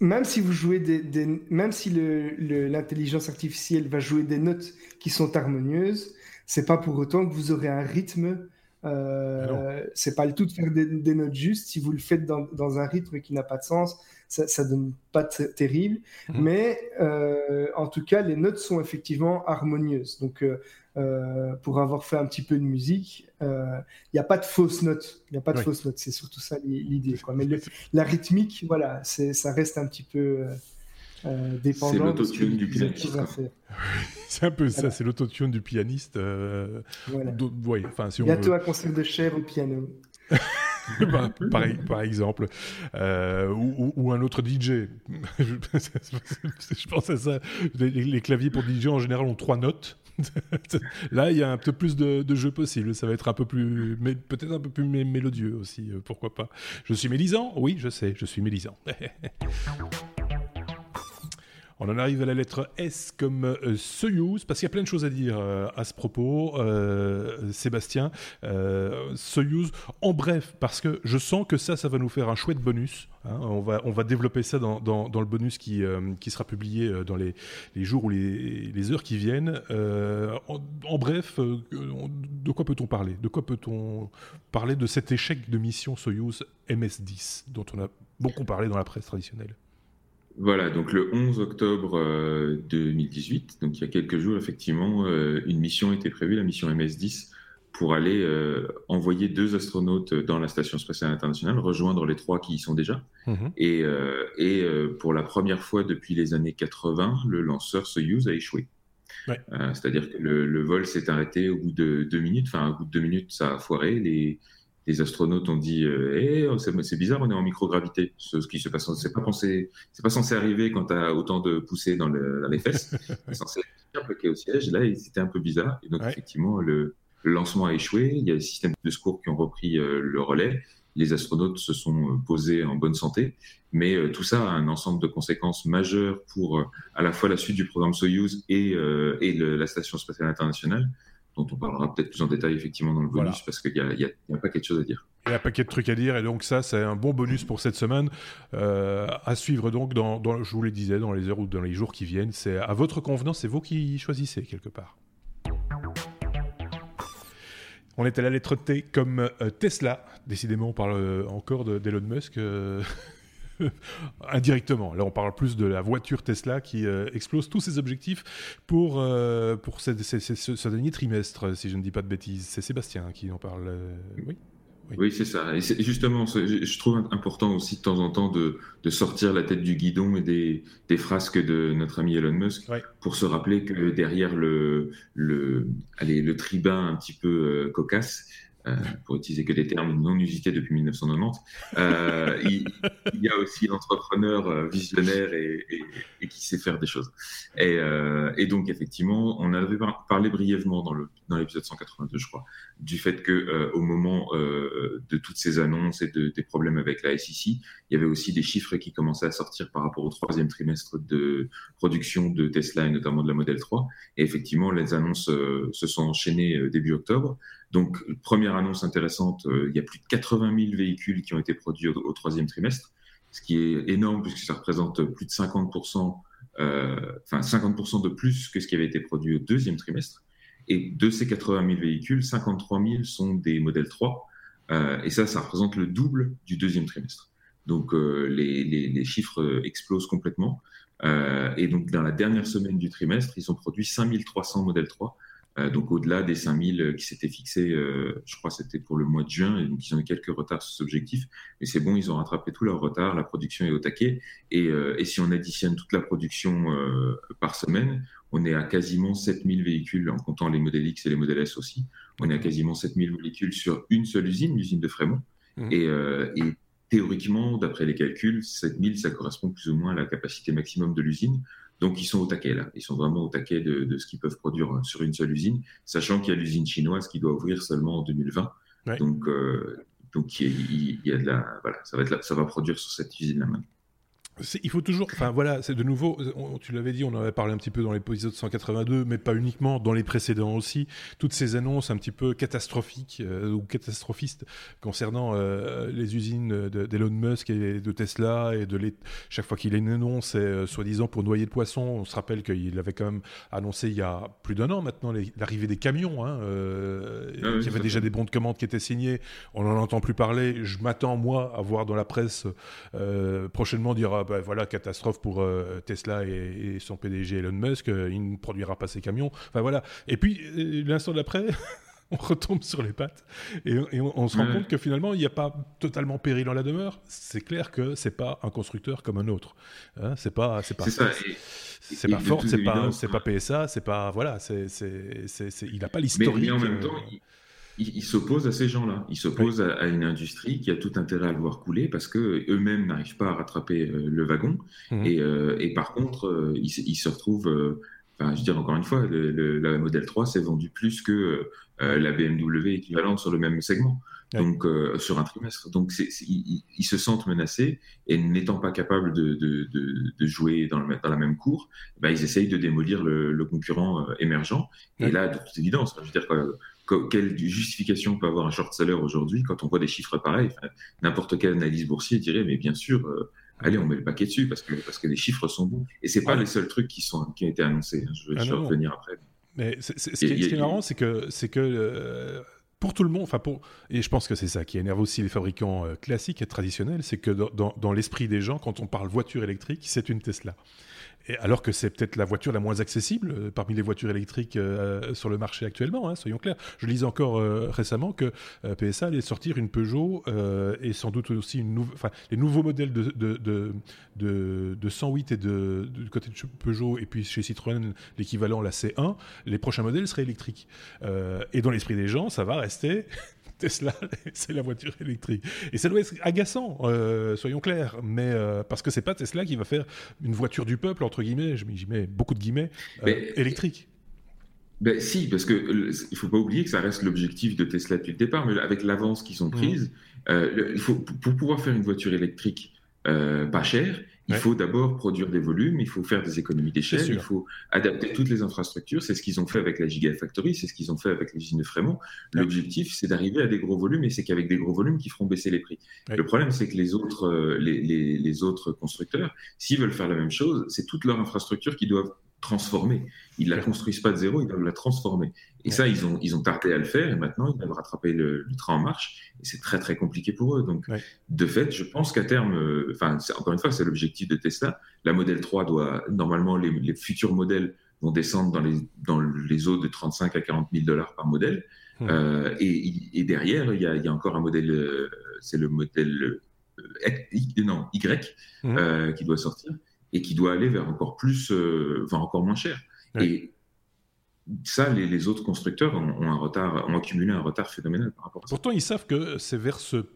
même si vous jouez des, même si l'intelligence artificielle va jouer des notes qui sont harmonieuses, c'est pas pour autant que vous aurez un rythme. Euh, c'est pas le tout de faire des, notes justes. Si vous le faites dans, un rythme qui n'a pas de sens, ça, ça donne pas terrible. Mhm. Mais euh, en tout cas, les notes sont effectivement harmonieuses. Donc, euh, pour avoir fait un petit peu de musique, il n'y a pas de fausses notes. Il n'y a pas de fausses notes, c'est surtout ça l'idée. Mais la rythmique, voilà, ça reste un petit peu euh, dépendant. C'est l'autotune du pianiste. c'est un peu ça, c'est l'autotune du pianiste. Voilà. enfin, si Bientôt un concert de chair au piano. Bah, par, exemple. ou, un autre DJ. je pense à ça. les, claviers pour DJ en général ont trois notes. Là, il y a un peu plus de, de jeux possibles. Ça va être un peu plus, mais peut-être un peu plus mélodieux aussi. Euh, pourquoi pas Je suis mélisant Oui, je sais, je suis mélisant. On en arrive à la lettre S comme euh, Soyuz, parce qu'il y a plein de choses à dire euh, à ce propos, euh, Sébastien. Soyuz, en bref, parce que je sens que ça, ça va nous faire un chouette bonus. Hein. on, va, on va développer ça dans, dans, le bonus qui, qui sera publié dans les, les jours ou les, les, heures qui viennent. En, bref, de quoi peut-on parler? De quoi peut-on parler de cet échec de mission Soyuz MS-10 dont on a beaucoup parlé dans la presse traditionnelle? Voilà, donc le 11 octobre 2018, euh, donc il y a quelques jours, effectivement, euh, une mission était prévue, la mission MS-10, pour aller euh, envoyer deux astronautes dans la station spatiale internationale, rejoindre les trois qui y sont déjà. Mhm. Et, et pour la première fois depuis les années 80, le lanceur Soyuz a échoué. C'est-à-dire que le, vol s'est arrêté au bout de deux minutes. Enfin, au bout de deux minutes, ça a foiré. Les, les astronautes ont dit hey, eh, c'est bizarre, on est en microgravité. Ce, qui se passe, c'est pas pensé, c'est pas censé arriver quand tu as autant de poussées dans, les fesses. c'est censé être bloqué au siège. Là, c'était un peu bizarre. Et donc, effectivement, le, le lancement a échoué. Il y a les systèmes de secours qui ont repris euh, le relais. Les astronautes se sont euh, posés en bonne santé. Mais euh, tout ça a un ensemble de conséquences majeures pour à la fois la suite du programme Soyuz et, et la Station spatiale internationale dont on parlera peut-être plus en détail effectivement dans le bonus parce qu'il y, y, a un paquet de choses à dire. Il y a un paquet de trucs à dire et donc ça c'est un bon bonus pour cette semaine à suivre donc dans, dans, je vous le disais dans les heures ou dans les jours qui viennent. C'est à votre convenance, c'est vous qui choisissez quelque part. On est à la lettre T comme euh, Tesla. Décidément, on parle euh, encore d'Elon Musk. Euh, indirectement. Là, on parle plus de la voiture Tesla qui explose tous ses objectifs pour, pour ce, dernier trimestre, si je ne dis pas de bêtises. C'est Sébastien qui en parle. oui oui, c'est ça. Et justement, je trouve important aussi de temps en temps de, sortir la tête du guidon et des, frasques de notre ami Elon Musk pour se rappeler que derrière le, le, allez, le tribun un petit peu euh, cocasse, euh, pour utiliser que des termes non usités depuis 1990. Euh, il, y a aussi l'entrepreneur euh, visionnaire et, qui sait faire des choses. Et, donc, effectivement, on avait parlé brièvement dans, le, dans l'épisode 182, je crois, du fait que au moment de toutes ces annonces et de, des problèmes avec la SEC, il y avait aussi des chiffres qui commençaient à sortir par rapport au troisième trimestre de production de Tesla et notamment de la Model 3. Et effectivement, les annonces se sont enchaînées début octobre. Donc, première annonce intéressante, euh, il y a plus de 80 000 véhicules qui ont été produits au, troisième trimestre, ce qui est énorme puisque ça représente plus de 50%, euh, enfin 50% de plus que ce qui avait été produit au deuxième trimestre. Et de ces 80 000 véhicules, 53 000 sont des modèles 3. Euh, et ça, ça représente le double du deuxième trimestre. Donc, les, les, chiffres explosent complètement. et donc, dans la dernière semaine du trimestre, ils ont produit 5300 modèles 3 euh, donc au-delà des 5000 euh, qui s'étaient fixés, euh, je crois que c'était pour le mois de juin, et donc ils ont eu quelques retards sur cet objectif, mais c'est bon, ils ont rattrapé tout leur retard, la production est au taquet, et, si on additionne toute la production par semaine, on est à quasiment 7000 véhicules en comptant les modèles X et les modèles S aussi, on est à quasiment 7000 véhicules sur une seule usine, l'usine de Fremont, mmh. et, et théoriquement, d'après les calculs, 7000, ça correspond plus ou moins à la capacité maximum de l'usine. Donc ils sont au taquet là, ils sont vraiment au taquet de, ce qu'ils peuvent produire euh, sur une seule usine, sachant qu'il y a l'usine chinoise qui doit ouvrir seulement en 2020. Donc, euh, donc il y, a de la, voilà, ça va être ça va produire sur cette usine là maintenant il faut toujours, enfin voilà, c'est de nouveau, tu l'avais dit, on en avait parlé un petit peu dans l'épisode 182, mais pas uniquement, dans les précédents aussi, toutes ces annonces un petit peu catastrophiques euh, ou catastrophistes concernant euh, les usines d'Elon Musk et de Tesla, et de les, chaque fois qu'il a une annonce, c'est euh, soi-disant pour noyer le poisson, on se rappelle qu'il avait quand même annoncé il y a plus d'un an maintenant l'arrivée des camions, hein, ah il y avait déjà des bons de commande qui étaient signés, on n'en entend plus parler, je m'attends moi à voir dans la presse prochainement dire ah, bah, voilà, catastrophe pour euh, Tesla et, son PDG Elon Musk, euh, il ne produira pas ses camions. Enfin voilà. Et puis, euh, l'instant d'après. on retombe sur les pattes et, on, se rend compte que finalement il n'y a pas totalement péril dans la demeure. C'est clair que c'est pas un constructeur comme un autre. Hein, c'est pas c'est pas c'est pas Ford, c'est pas c'est pas PSA, c'est pas voilà, c'est il n'a pas l'historique. Mais, en même temps, il, s'oppose à ces gens-là. Il s'oppose à, une industrie qui a tout intérêt à le voir couler parce que eux-mêmes n'arrivent pas à rattraper euh, le wagon. Mhm. Euh, et, par contre, euh, ils, se retrouvent. Enfin, je veux dire encore une fois, le, la modèle 3 s'est vendu plus que la BMW équivalente sur le même segment. Donc sur un trimestre. Donc ils, se sentent menacés et n'étant pas capables de, jouer dans, le, dans, la même cour, bah, ils essayent de démolir le, concurrent émergent. Et là, de toute évidence, je veux dire, quelle justification peut avoir un short seller aujourd'hui quand on voit des chiffres pareils? N'importe quelle analyse boursier dirait, mais bien sûr, euh, allez, on met le paquet dessus parce que, parce que les chiffres sont bons. Et c'est pas les seuls trucs qui, sont, qui ont été annoncés. Hein. Je vais ah revenir après. Mais ce, qui, est marrant, c'est que, c'est que euh, pour tout le monde, enfin pour, et je pense que c'est ça qui énerve aussi les fabricants euh, classiques et traditionnels, c'est que dans, dans l'esprit des gens, quand on parle voiture électrique, c'est une Tesla. Alors que c'est peut-être la voiture la moins accessible parmi les voitures électriques sur le marché actuellement, hein, soyons clairs. Je lisais encore récemment que PSA allait sortir une Peugeot et sans doute aussi les nouveaux modèles de, 108 et de, du côté de Peugeot et puis chez Citroën l'équivalent la C1, les prochains modèles seraient électriques. et dans l'esprit des gens, ça va rester Tesla, c'est la voiture électrique. Et ça doit être agaçant, euh, soyons clairs, mais euh, parce que c'est pas Tesla qui va faire une voiture du peuple entre guillemets, je mets beaucoup de guillemets, euh, électrique. Ben, si, parce que il faut pas oublier que ça reste l'objectif de Tesla depuis le départ, mais avec l'avance qu'ils ont mmh. prise, il faut, pour pouvoir faire une voiture électrique pas chère, il faut d'abord produire des volumes, il faut faire des économies d'échelle, il faut adapter toutes les infrastructures. C'est ce qu'ils ont fait avec la Gigafactory, c'est ce qu'ils ont fait avec l'usine de Fremont. L'objectif, c'est d'arriver à des gros volumes et c'est qu'avec des gros volumes qu'ils feront baisser les prix. Le problème, c'est que les autres, euh, les, les autres constructeurs, s'ils veulent faire la même chose, c'est toute leur infrastructure qui doivent transformer. Ils ne la construisent pas de zéro, ils doivent la transformer. Et ça, ils ont, ils ont tardé à le faire et maintenant, ils doivent rattraper le, train en marche. Et c'est très, très compliqué pour eux. Donc, de fait, je pense qu'à terme, euh, enfin, encore une fois, c'est l'objectif de Tesla. La modèle 3 doit, normalement, les, futurs modèles vont descendre dans les, dans les eaux de 35 à 40 000 dollars par modèle. Euh, et, derrière, il y, a, y, encore un modèle, euh, c'est le modèle non, Y qui doit sortir et qui doit aller vers encore plus, euh, encore moins cher. Et ça, les, autres constructeurs ont, accumulé un retard phénoménal par rapport à ça. Pourtant, ils savent que c'est vers ce,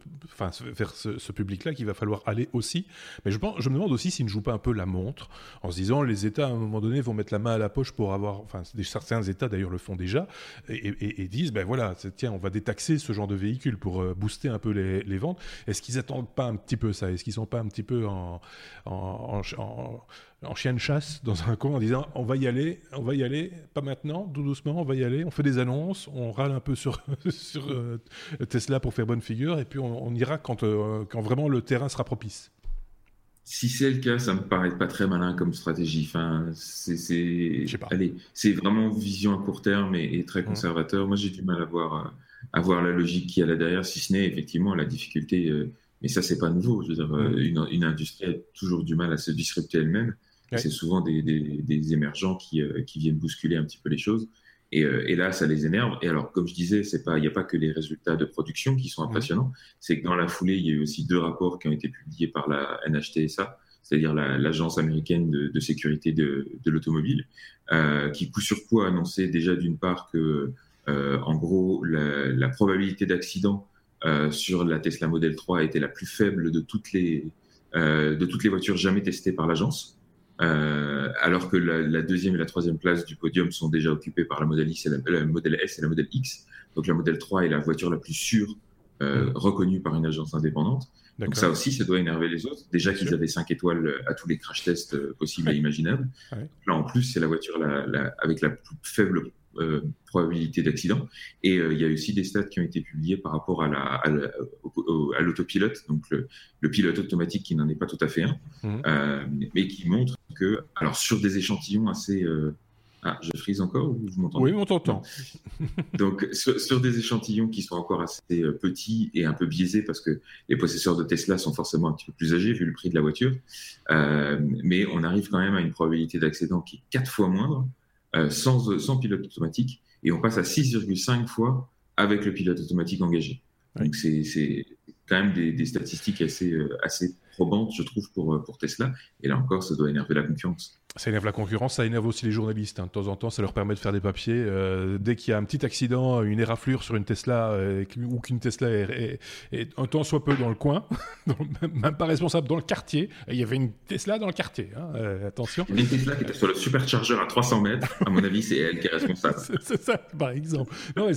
public-là qu'il va falloir aller aussi. Mais je, me demande aussi s'ils ne jouent pas un peu la montre, en se disant les États, à un moment donné, vont mettre la main à la poche pour avoir, enfin, certains États d'ailleurs le font déjà, et, disent, ben voilà, tiens, on va détaxer ce genre de véhicule pour euh, booster un peu les, ventes. Est-ce qu'ils attendent pas un petit peu ça? Est-ce qu'ils sont pas un petit peu en, en en chien de chasse dans un coin en disant on va y aller, on va y aller, pas maintenant, tout doucement, on va y aller, on fait des annonces, on râle un peu sur, sur euh, Tesla pour faire bonne figure et puis on, ira quand, euh, quand vraiment le terrain sera propice. Si c'est le cas, ça me paraît pas très malin comme stratégie. Enfin, c'est, c'est vraiment vision à court terme et, très mmh. conservateur. Moi, j'ai du mal à voir, à voir la logique qui y a là derrière, si ce n'est effectivement la difficulté. Euh, mais ça, c'est pas nouveau. Je veux dire, mmh. une, une, industrie a toujours du mal à se disrupter elle-même. C'est souvent des, des, émergents qui, euh, qui, viennent bousculer un petit peu les choses. Et, euh, et, là, ça les énerve. Et alors, comme je disais, il n'y a pas que les résultats de production qui sont impressionnants. C'est que dans la foulée, il y a eu aussi deux rapports qui ont été publiés par la NHTSA, c'est-à-dire l'agence américaine de, de, sécurité de, de l'automobile, euh, qui coup sur coup a annoncé déjà d'une part que, euh, en gros, la, la probabilité d'accident euh, sur la Tesla Model 3 était la plus faible de toutes les, de toutes les voitures jamais testées par l'agence. Euh, alors que la, deuxième et la troisième place du podium sont déjà occupées par la modèle, X et la, modèle S et la modèle X. Donc la modèle 3 est la voiture la plus sûre euh, mmh. reconnue par une agence indépendante. Donc ça aussi, ça doit énerver les autres. Déjà qu'ils avaient 5 étoiles à tous les crash tests euh, possibles et imaginables. Là, en plus, c'est la voiture la, avec la plus faible euh, probabilité d'accident. Et euh, il y a aussi des stats qui ont été publiés par rapport à, la, à, l'autopilote, donc le, pilote automatique qui n'en est pas tout à fait un, mmh. euh, mais qui montre que, alors sur des échantillons assez... Ah, je frise encore ou vous m'entendez? Oui, on t'entend. Donc, sur, des échantillons qui sont encore assez petits et un peu biaisés parce que les possesseurs de Tesla sont forcément un petit peu plus âgés vu le prix de la voiture, mais on arrive quand même à une probabilité d'accident qui est quatre fois moindre sans, sans pilote automatique et on passe à 6,5 fois avec le pilote automatique engagé. Donc c'est quand même des, statistiques assez, euh, assez probante, je trouve, pour, euh, pour Tesla. Et là encore, ça doit énerver la concurrence. Ça énerve la concurrence, ça énerve aussi les journalistes. Hein. De temps en temps, ça leur permet de faire des papiers. Euh, dès qu'il y a un petit accident, une éraflure sur une Tesla, euh, ou qu'une Tesla est, un temps soit peu dans le coin, même pas responsable dans le quartier, il y avait une Tesla dans le quartier. Hein. attention. Une Tesla qui était sur le superchargeur à 300 mètres, à mon avis, c'est elle qui est responsable. c'est ça, par exemple. Non, mais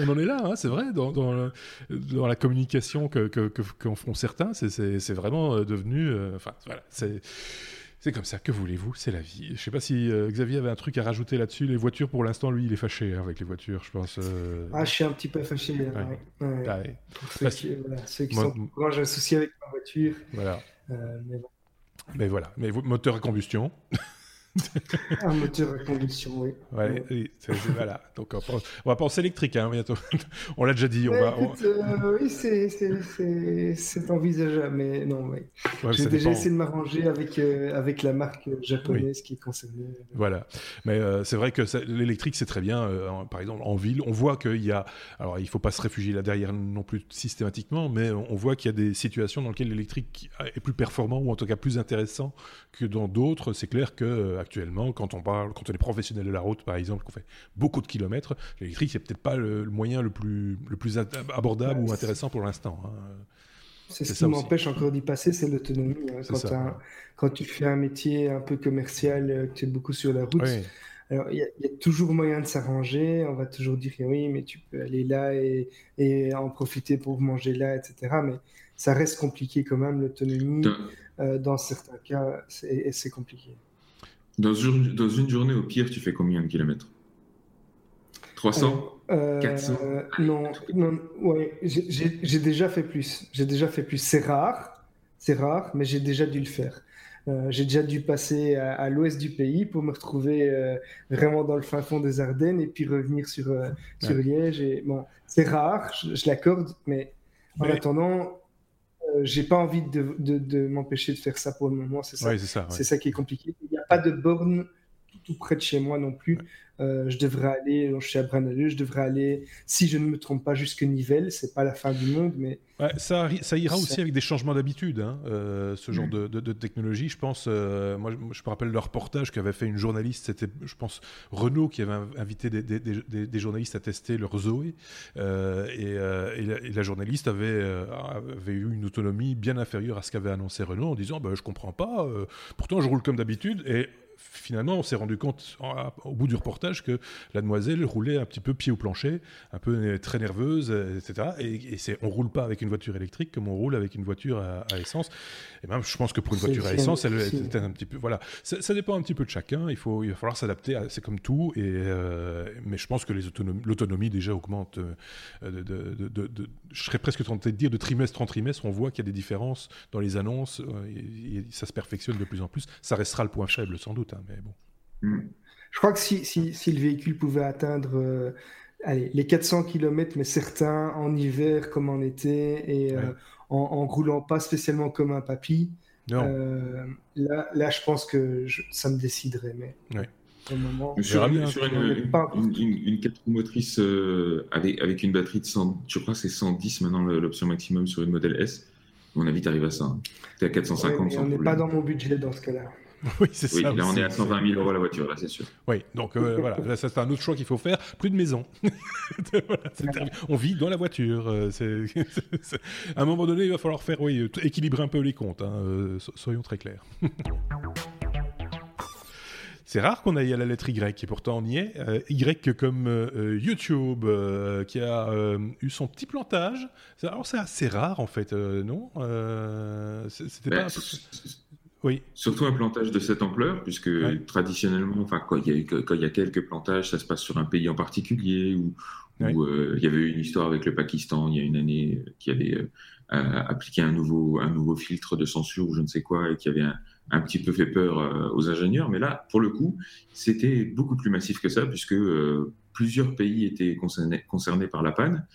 on en est là, hein, c'est vrai, dans, dans, dans, la communication qu'en que, que, font certains, c'est vraiment euh, devenu. Euh, enfin, voilà, c'est. C'est comme ça, que voulez-vous C'est la vie. Je sais pas si euh, Xavier avait un truc à rajouter là-dessus. Les voitures, pour l'instant, lui, il est fâché hein, avec les voitures, je pense. Ah, je suis un petit peu fâché. Ouais. Ouais. Ah, pour ceux, qui, voilà, ceux qui sont moi, j'associe avec ma voiture. Voilà. mais, bon. mais voilà. Mais moteur à combustion. un moteur à combustion, oui. Ouais, voilà. Donc on, va penser électrique hein, bientôt. on l'a déjà dit. On va, euh, oui, c'est envisageable, mais non. Ouais. J'ai déjà essayé de m'arranger avec, euh, avec la marque japonaise qui est concernée. Voilà. Mais euh, c'est vrai que l'électrique, c'est très bien. par exemple, en ville, on voit qu'il y a. Alors, il ne faut pas se réfugier là derrière non plus systématiquement, mais on voit qu'il y a des situations dans lesquelles l'électrique est plus performant ou en tout cas plus intéressant que dans d'autres. C'est clair que actuellement, quand on parle, quand on est professionnel de la route, par exemple, qu'on fait beaucoup de kilomètres, l'électrique, c'est peut-être pas le, moyen le plus, le plus abordable ou intéressant pour l'instant. Hein. C'est ce qui m'empêche encore d'y passer, c'est l'autonomie. Hein. Quand, tu fais un métier un peu commercial, euh, que tu es beaucoup sur la route, il y, a toujours moyen de s'arranger. On va toujours dire oui, mais tu peux aller là et, et, en profiter pour manger là, etc. Mais ça reste compliqué quand même, l'autonomie. Euh, dans certains cas, c'est compliqué. Dans une, dans une journée, au pire, tu fais combien de kilomètres? 300 400 euh, Non, non ouais, j'ai déjà fait plus. J'ai déjà fait plus. C'est rare, c'est rare, mais j'ai déjà dû le faire. Euh, j'ai déjà dû passer à, l'ouest du pays pour me retrouver euh, vraiment dans le fin fond des Ardennes et puis revenir sur, sur Liège. Et, bon, c'est rare, je, l'accorde, mais en attendant, euh, j'ai pas envie de, de, m'empêcher de faire ça pour le moment. C'est ça, c'est ça, qui est compliqué. Il n'y a pas de borne tout près de chez moi non plus. Euh, je devrais aller, je suis à Branaleux, je devrais aller, si je ne me trompe pas, jusque Nivelles. C'est pas la fin du monde, mais. ça, ça ira aussi avec des changements d'habitude, hein, euh, ce genre mm. de, de, technologie. Je pense, euh, moi, je me rappelle le reportage qu'avait fait une journaliste, c'était, je pense, Renault qui avait invité des, des, des journalistes à tester leur Zoé. Et, et, la, journaliste avait, avait eu une autonomie bien inférieure à ce qu'avait annoncé Renault en disant bah, Je comprends pas, pourtant je roule comme d'habitude. Et finalement, on s'est rendu compte au bout du reportage que la demoiselle roulait un petit peu pied au plancher, un peu euh, très nerveuse, euh, etc. Et, et on roule pas avec une voiture électrique comme on roule avec une voiture à, essence. Et même, je pense que pour une voiture à essence, elle était un petit peu. Voilà, ça, dépend un petit peu de chacun. Il faut, il va falloir s'adapter. C'est comme tout. Et euh, mais je pense que l'autonomie déjà augmente. de, je serais presque tenté de dire de trimestre en trimestre, on voit qu'il y a des différences dans les annonces. et ça se perfectionne de plus en plus. Ça restera le point faible sans doute. Hein, mais bon. Hmm. Je crois que si, si, le véhicule pouvait atteindre euh, allez, les 400 km, mais certains en hiver comme en été, et euh, en, roulant pas spécialement comme un papy, euh, là, là, je pense que ça me déciderait. Mais moment, sur, une, une, 4 roues motrices avec, avec, une batterie de 100, je crois que c'est 110 maintenant l'option maximum sur une modèle S. À mon avis, tu arrives à ça. Hein. Tu es à 450. on n'est pas dans mon budget dans ce cas-là. oui, c'est ça. Là, on est à 120 000 euros la voiture, là, c'est sûr. Oui, donc euh, voilà, ça, c'est un autre choix qu'il faut faire. Plus de maison. on vit dans la voiture. Euh, à un moment donné, il va falloir faire, oui, équilibrer un peu les comptes. Hein, euh, soyons très clairs. C'est rare qu'on aille à la lettre Y, et pourtant on y est. y comme YouTube, qui a eu son petit plantage. Alors c'est assez rare en fait, non C'était ben, pas. Oui. Surtout un plantage de cette ampleur, puisque traditionnellement, enfin, quand il, y a, y quelques plantages, ça se passe sur un pays en particulier, ou où, euh, il y avait eu une histoire avec le Pakistan il y a une année qui avait euh, appliqué un nouveau, un nouveau filtre de censure ou je ne sais quoi, et qui avait un, petit peu fait peur euh, aux ingénieurs. Mais là, pour le coup, c'était beaucoup plus massif que ça, puisque plusieurs pays étaient concernés, concernés par la panne,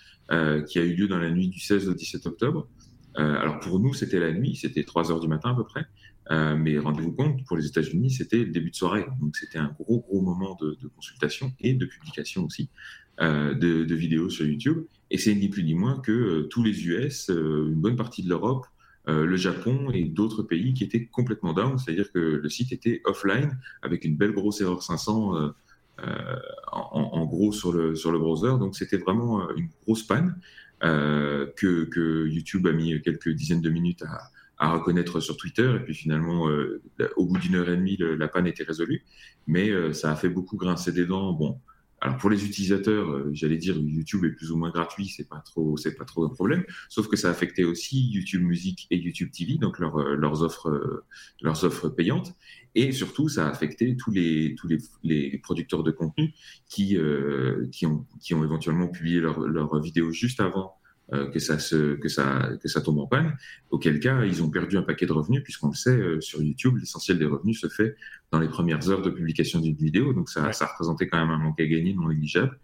qui a eu lieu dans la nuit du 16 au 17 octobre. alors pour nous, c'était la nuit, c'était 3 heures du matin à peu près. Euh, mais rendez-vous compte, pour les États-Unis, c'était le début de soirée. Donc c'était un gros, gros moment de, consultation et de publication aussi euh, de, vidéos sur YouTube. Et c'est ni plus ni moins que euh, tous les US, une bonne partie de l'Europe, le Japon et d'autres pays qui étaient complètement down. C'est-à-dire que le site était offline avec une belle grosse erreur 500 en, gros sur le, sur le browser. Donc c'était vraiment une grosse panne que, que YouTube a mis quelques dizaines de minutes à à reconnaître sur Twitter. Et puis finalement, euh, au bout d'une heure et demie, la panne était résolue. Mais euh, ça a fait beaucoup grincer des dents. Bon, alors pour les utilisateurs, euh, j'allais dire YouTube est plus ou moins gratuit, c'est pas trop, c'est pas trop un problème. Sauf que ça a affecté aussi YouTube Music et YouTube TV, donc leurs offres, leurs offres payantes. Et surtout, ça a affecté tous les tous les, les producteurs de contenu qui qui ont qui ont éventuellement publié leurs leur vidéos juste avant euh, que ça se, que ça, que ça tombe en panne. Auquel cas, ils ont perdu un paquet de revenus, puisqu'on le sait, sur YouTube, l'essentiel des revenus se fait dans les premières heures de publication d'une vidéo. Donc ça, ça représentait quand même un manque à gagner non négligeable.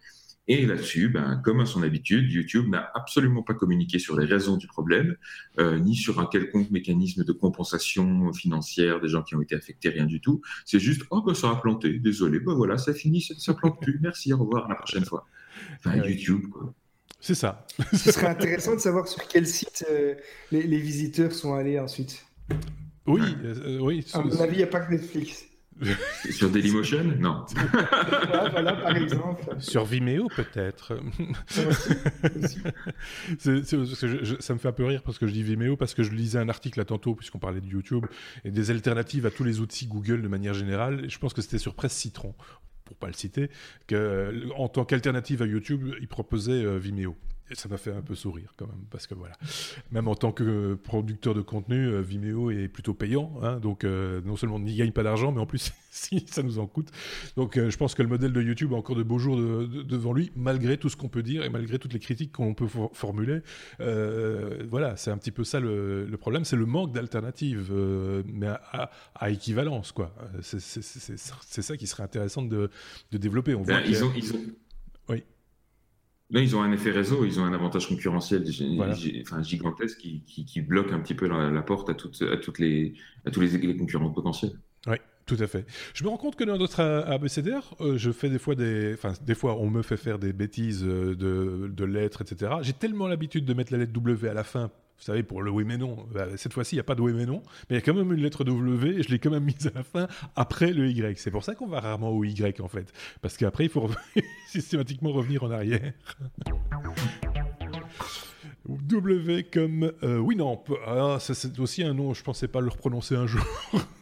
Et là-dessus, ben, comme à son habitude, YouTube n'a absolument pas communiqué sur les raisons du problème, euh, ni sur un quelconque mécanisme de compensation financière des gens qui ont été affectés, rien du tout. C'est juste, oh ben ça a planté, désolé, ben voilà, ça finit, ça, plante plus, merci, au revoir, à la prochaine fois. Enfin, YouTube, quoi. C'est ça. Ce serait intéressant de savoir sur quel site euh, les, visiteurs sont allés ensuite. Oui, euh, oui. À mon avis, il n'y a pas que Netflix. Sur Dailymotion? Non. voilà, par exemple. Sur Vimeo, peut-être. ça me fait un peu rire parce que je dis Vimeo, parce que je lisais un article là tantôt, puisqu'on parlait de YouTube, et des alternatives à tous les outils Google de manière générale. Et je pense que c'était sur Presse Citron, pour pas le citer, qu'en tant qu'alternative à YouTube, ils proposaient euh, Vimeo. Et ça m'a fait un peu sourire quand même, parce que voilà, même en tant que producteur de contenu, euh, Vimeo est plutôt payant, hein, donc euh, non seulement on n'y gagne pas d'argent, mais en plus si ça nous en coûte. Donc euh, je pense que le modèle de YouTube a encore de beaux jours devant lui, malgré tout ce qu'on peut dire et malgré toutes les critiques qu'on peut formuler. voilà, c'est un petit peu ça le, problème, c'est le manque d'alternatives, mais à, équivalence, quoi. C'est ça qui serait intéressant de, développer. On ben, ils, ont, ils ont... Oui. Là, ils ont un effet réseau, ils ont un avantage concurrentiel enfin, gigantesque qui, qui, bloque un petit peu la, porte à, toutes, à, toutes les, à tous les, concurrents potentiels. Oui, tout à fait. Je me rends compte que dans notre ABCDR, euh, je fais des fois des. Enfin, des fois, on me fait faire des bêtises euh, de, de lettres, etc. J'ai tellement l'habitude de mettre la lettre W à la fin vous savez, pour le oui mais non, bah, cette fois-ci, il n'y a pas de oui mais non, mais il y a quand même une lettre W et je l'ai quand même mise à la fin après le Y. C'est pour ça qu'on va rarement au Y en fait, parce qu'après, il faut systématiquement revenir en arrière. W comme euh, Winamp. Ah, c'est aussi un nom, je pensais pas le prononcer un jour.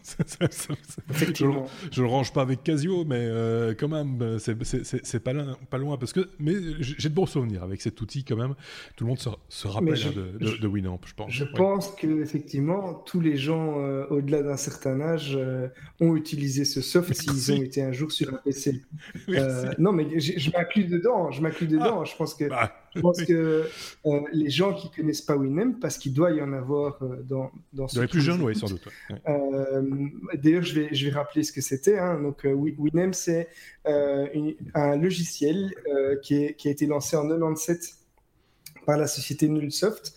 Effectivement. Je, ne le range pas avec Casio, mais euh, quand même, c'est pas, pas loin. Parce que, mais j'ai de bons souvenirs avec cet outil quand même. Tout le monde se, rappelle hein, de, de, Winamp, je pense. Je pense que effectivement, tous les gens euh, au-delà d'un certain âge ont utilisé ce soft s'ils ont été un jour sur un PC. non, mais je m'inclus dedans. Je m'inclus dedans. Ah. je pense que. Bah, je pense que les gens qui connaissent pas Winamp, parce qu'il doit y en avoir dans, dans ce. Dans les plus jeunes, oui, sans doute. D'ailleurs, je vais, je vais rappeler ce que c'était. Hein. Donc, euh, Winamp, c'est euh, un logiciel euh, qui, qui, a été lancé en 97 par la société Nullsoft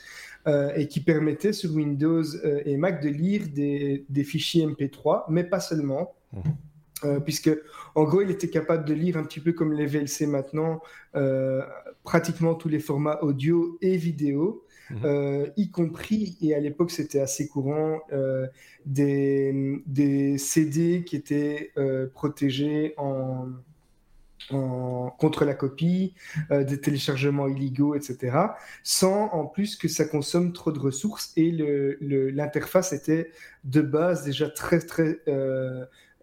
et qui permettait sur Windows et Mac de lire des, des fichiers MP3, mais pas seulement. Mhm. puisque en gros, il était capable de lire un petit peu comme les VLC maintenant, pratiquement tous les formats audio et vidéo, Mhm. Euh, y compris, et à l'époque c'était assez courant, euh, des, des, CD qui étaient euh, protégés en, contre la copie, des téléchargements illégaux, etc., sans en plus que ça consomme trop de ressources. Et l'interface était de base déjà très, très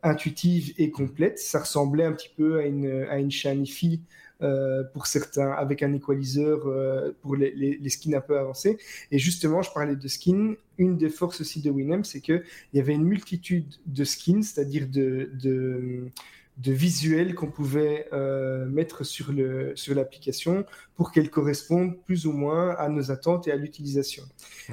intuitive et complète. Ça ressemblait un petit peu à une, à une Shanifi euh, pour certains, avec un equalizer euh, pour les, skins un peu avancés. Et justement, je parlais de skins. Une des forces aussi de Winamp, c'est qu'il y avait une multitude de skins, c'est-à-dire de, visuels qu'on pouvait euh, mettre sur l'application pour qu'elle corresponde plus ou moins à nos attentes et à l'utilisation.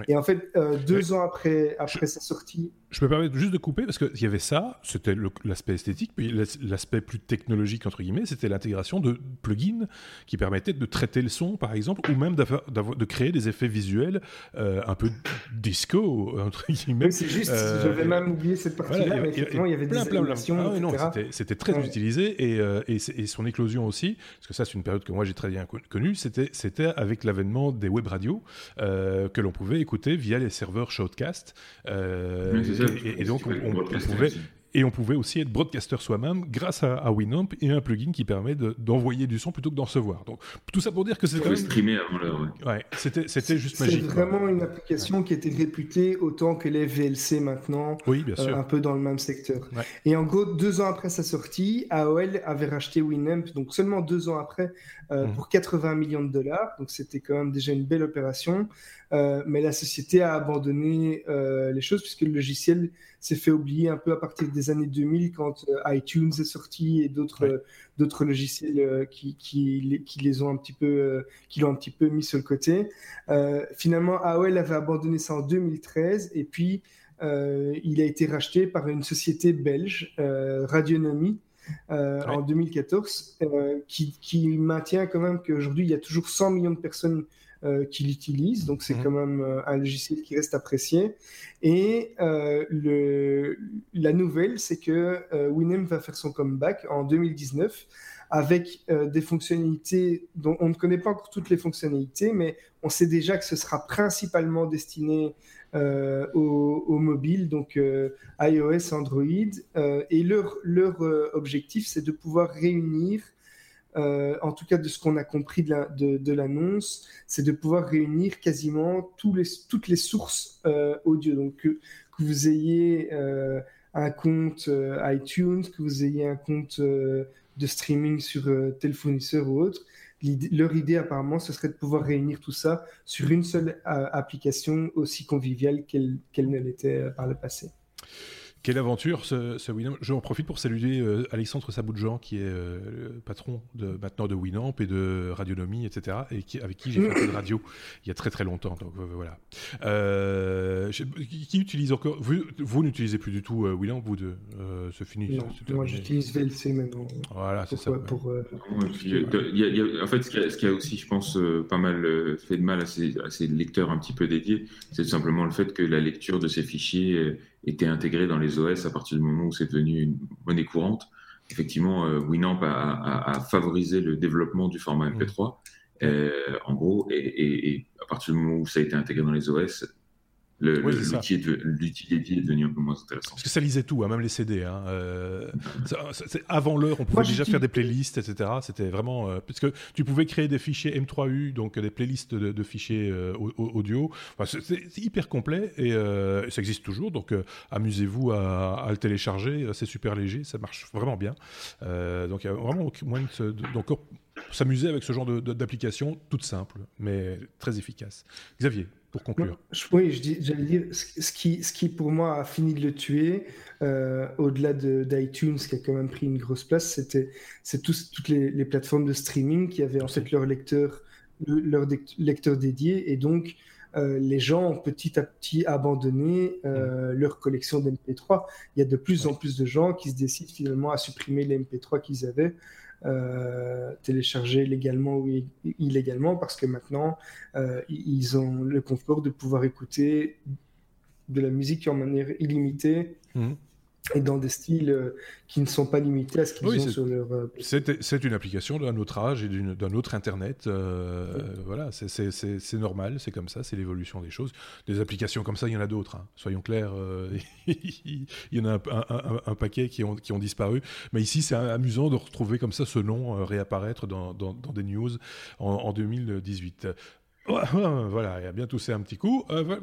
Et en fait, deux ans après, après sa sortie, je me permets juste de couper parce qu'il y avait ça, c'était l'aspect esthétique, puis l'aspect plus technologique, entre guillemets, c'était l'intégration de plugins qui permettaient de traiter le son, par exemple, ou même de créer des effets visuels euh, un peu disco, entre guillemets. c'est juste, euh, j'avais même oublié cette partie-là, mais effectivement, il y avait des animations, ah, C'était très utilisé et, euh, et, et, son éclosion aussi, parce que ça, c'est une période que moi j'ai très bien connue, c'était avec l'avènement des web radios que l'on pouvait écouter via les serveurs Shoutcast. Et, donc, on, on, pouvait, et on pouvait aussi être broadcaster soi-même grâce à, Winamp et un plugin qui permet d'envoyer du son plutôt que d'en recevoir. Donc tout ça pour dire que c'était. streamer avant l'heure. Ouais, c'était c'était juste magique. C'est vraiment une application qui était réputée autant que les VLC maintenant. Oui, bien sûr. Euh, un peu dans le même secteur. Et en gros, deux ans après sa sortie, AOL avait racheté Winamp, donc seulement deux ans après, euh, mhm. pour 80 millions de dollars. Donc c'était quand même déjà une belle opération. Euh, mais la société a abandonné les choses puisque le logiciel s'est fait oublier un peu à partir des années 2000 quand iTunes est sorti et d'autres d'autres logiciels qui, qui, qui, les ont un petit peu qui l'ont un petit peu mis sur le côté. finalement, AOL avait abandonné ça en 2013 et puis il a été racheté par une société belge, Radionomie, euh, en 2014, euh, qui, qui, maintient quand même qu'aujourd'hui, il y a toujours 100 millions de personnes euh, qui l'utilisent. Donc, c'est mhm. quand même un logiciel qui reste apprécié. Et le, la nouvelle, c'est que Winem va faire son comeback en 2019 avec des fonctionnalités dont on ne connaît pas encore toutes les fonctionnalités, mais on sait déjà que ce sera principalement destiné euh, au, mobile, donc euh, iOS, Android. Euh, et leur, objectif, c'est de pouvoir réunir, en tout cas de ce qu'on a compris de l'annonce, c'est de pouvoir réunir quasiment tous les, toutes les sources audio. Donc que, vous ayez un compte iTunes, que vous ayez un compte de streaming sur tel fournisseur ou autre, leur idée apparemment, ce serait de pouvoir réunir tout ça sur une seule euh, application aussi conviviale qu'elle ne l'était euh, par le passé. Quelle aventure ce, ce Winamp. Je en profite pour saluer euh, Alexandre Saboudjan, qui est euh, le patron de, maintenant de Winamp et de Radionomie, etc., et qui, avec qui j'ai fait de radio il y a très très longtemps. Donc euh, voilà. qui utilise encore Vous, vous n'utilisez plus du tout Winamp, vous de ce fini Moi j'utilise VLC maintenant. Voilà, c'est ça. Pour, en fait, ce qui, a, aussi, je pense, pas mal fait de mal à ces, à ces lecteurs un petit peu dédiés, c'est tout simplement le fait que la lecture de ces fichiers était intégré dans les OS à partir du moment où c'est devenu une monnaie courante. Effectivement, euh, Winamp a, favorisé le développement du format MP3, mmh. euh, en gros, et, à partir du moment où ça a été intégré dans les OS, l'outil est, devenu un peu moins intéressant. Parce que ça lisait tout, hein, même les CD. Hein, euh, avant l'heure, on pouvait déjà faire des playlists, etc. C'était vraiment. Euh, parce que tu pouvais créer des fichiers M3U, donc des playlists de, fichiers euh, audio. c'est hyper complet et ça existe toujours. Donc amusez-vous à, le télécharger. C'est super léger, ça marche vraiment bien. donc il y a vraiment moins de. Donc s'amuser avec ce genre d'application toute simple, mais très efficace. Xavier pour conclure. Oui, j'allais dire, ce qui, ce qui pour moi a fini de le tuer, euh, au-delà d'iTunes qui a quand même pris une grosse place, c'était c'est toutes les, plateformes de streaming qui avaient en fait leur lecteur, leur lecteur dédié, et donc euh, les gens ont petit à petit abandonné euh, mm. leur collection d'MP3. Il y a de plus en plus de gens qui se décident finalement à supprimer les MP3 qu'ils avaient euh, télécharger légalement ou illégalement parce que maintenant euh, ils ont le confort de pouvoir écouter de la musique en manière illimitée. Mmh et dans des styles euh, qui ne sont pas limités à ce qu'ils ont sur leur. Euh, c'est une application d'un autre âge et d'un autre Internet. Euh, voilà, c'est normal, c'est comme ça, c'est l'évolution des choses. Des applications comme ça, il y en a d'autres. Hein. Soyons clairs, il y en a un, paquet qui ont, qui ont, disparu. Mais ici, c'est amusant de retrouver comme ça ce nom réapparaître dans, dans, des news en, en 2018. Voilà, il a bien toussé un petit coup. Euh,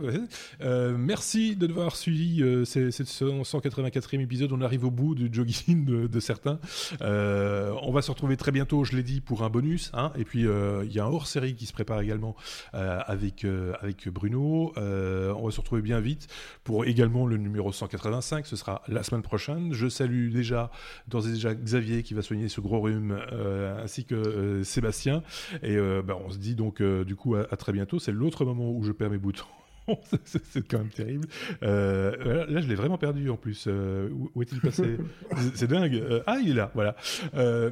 euh, merci de devoir suivi euh, ce 184e épisode. On arrive au bout du jogging de, certains. on va se retrouver très bientôt, je l'ai dit, pour un bonus. Hein. et puis, il y a un hors-série qui se prépare également avec, avec Bruno. on va se retrouver bien vite pour également le numéro 185. Ce sera la semaine prochaine. Je salue déjà, et déjà, Xavier qui va soigner ce gros rhume, ainsi que Sébastien. Et ben, on se dit donc, du coup, à, à très bientôt. C'est l'autre moment où je perds mes boutons. c'est quand même terrible. Euh, là, je l'ai vraiment perdu en plus. Euh, où, est-il passé C'est dingue. Euh, ah, il est là. Voilà.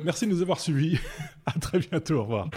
merci de nous avoir suivis. à très bientôt. Au revoir.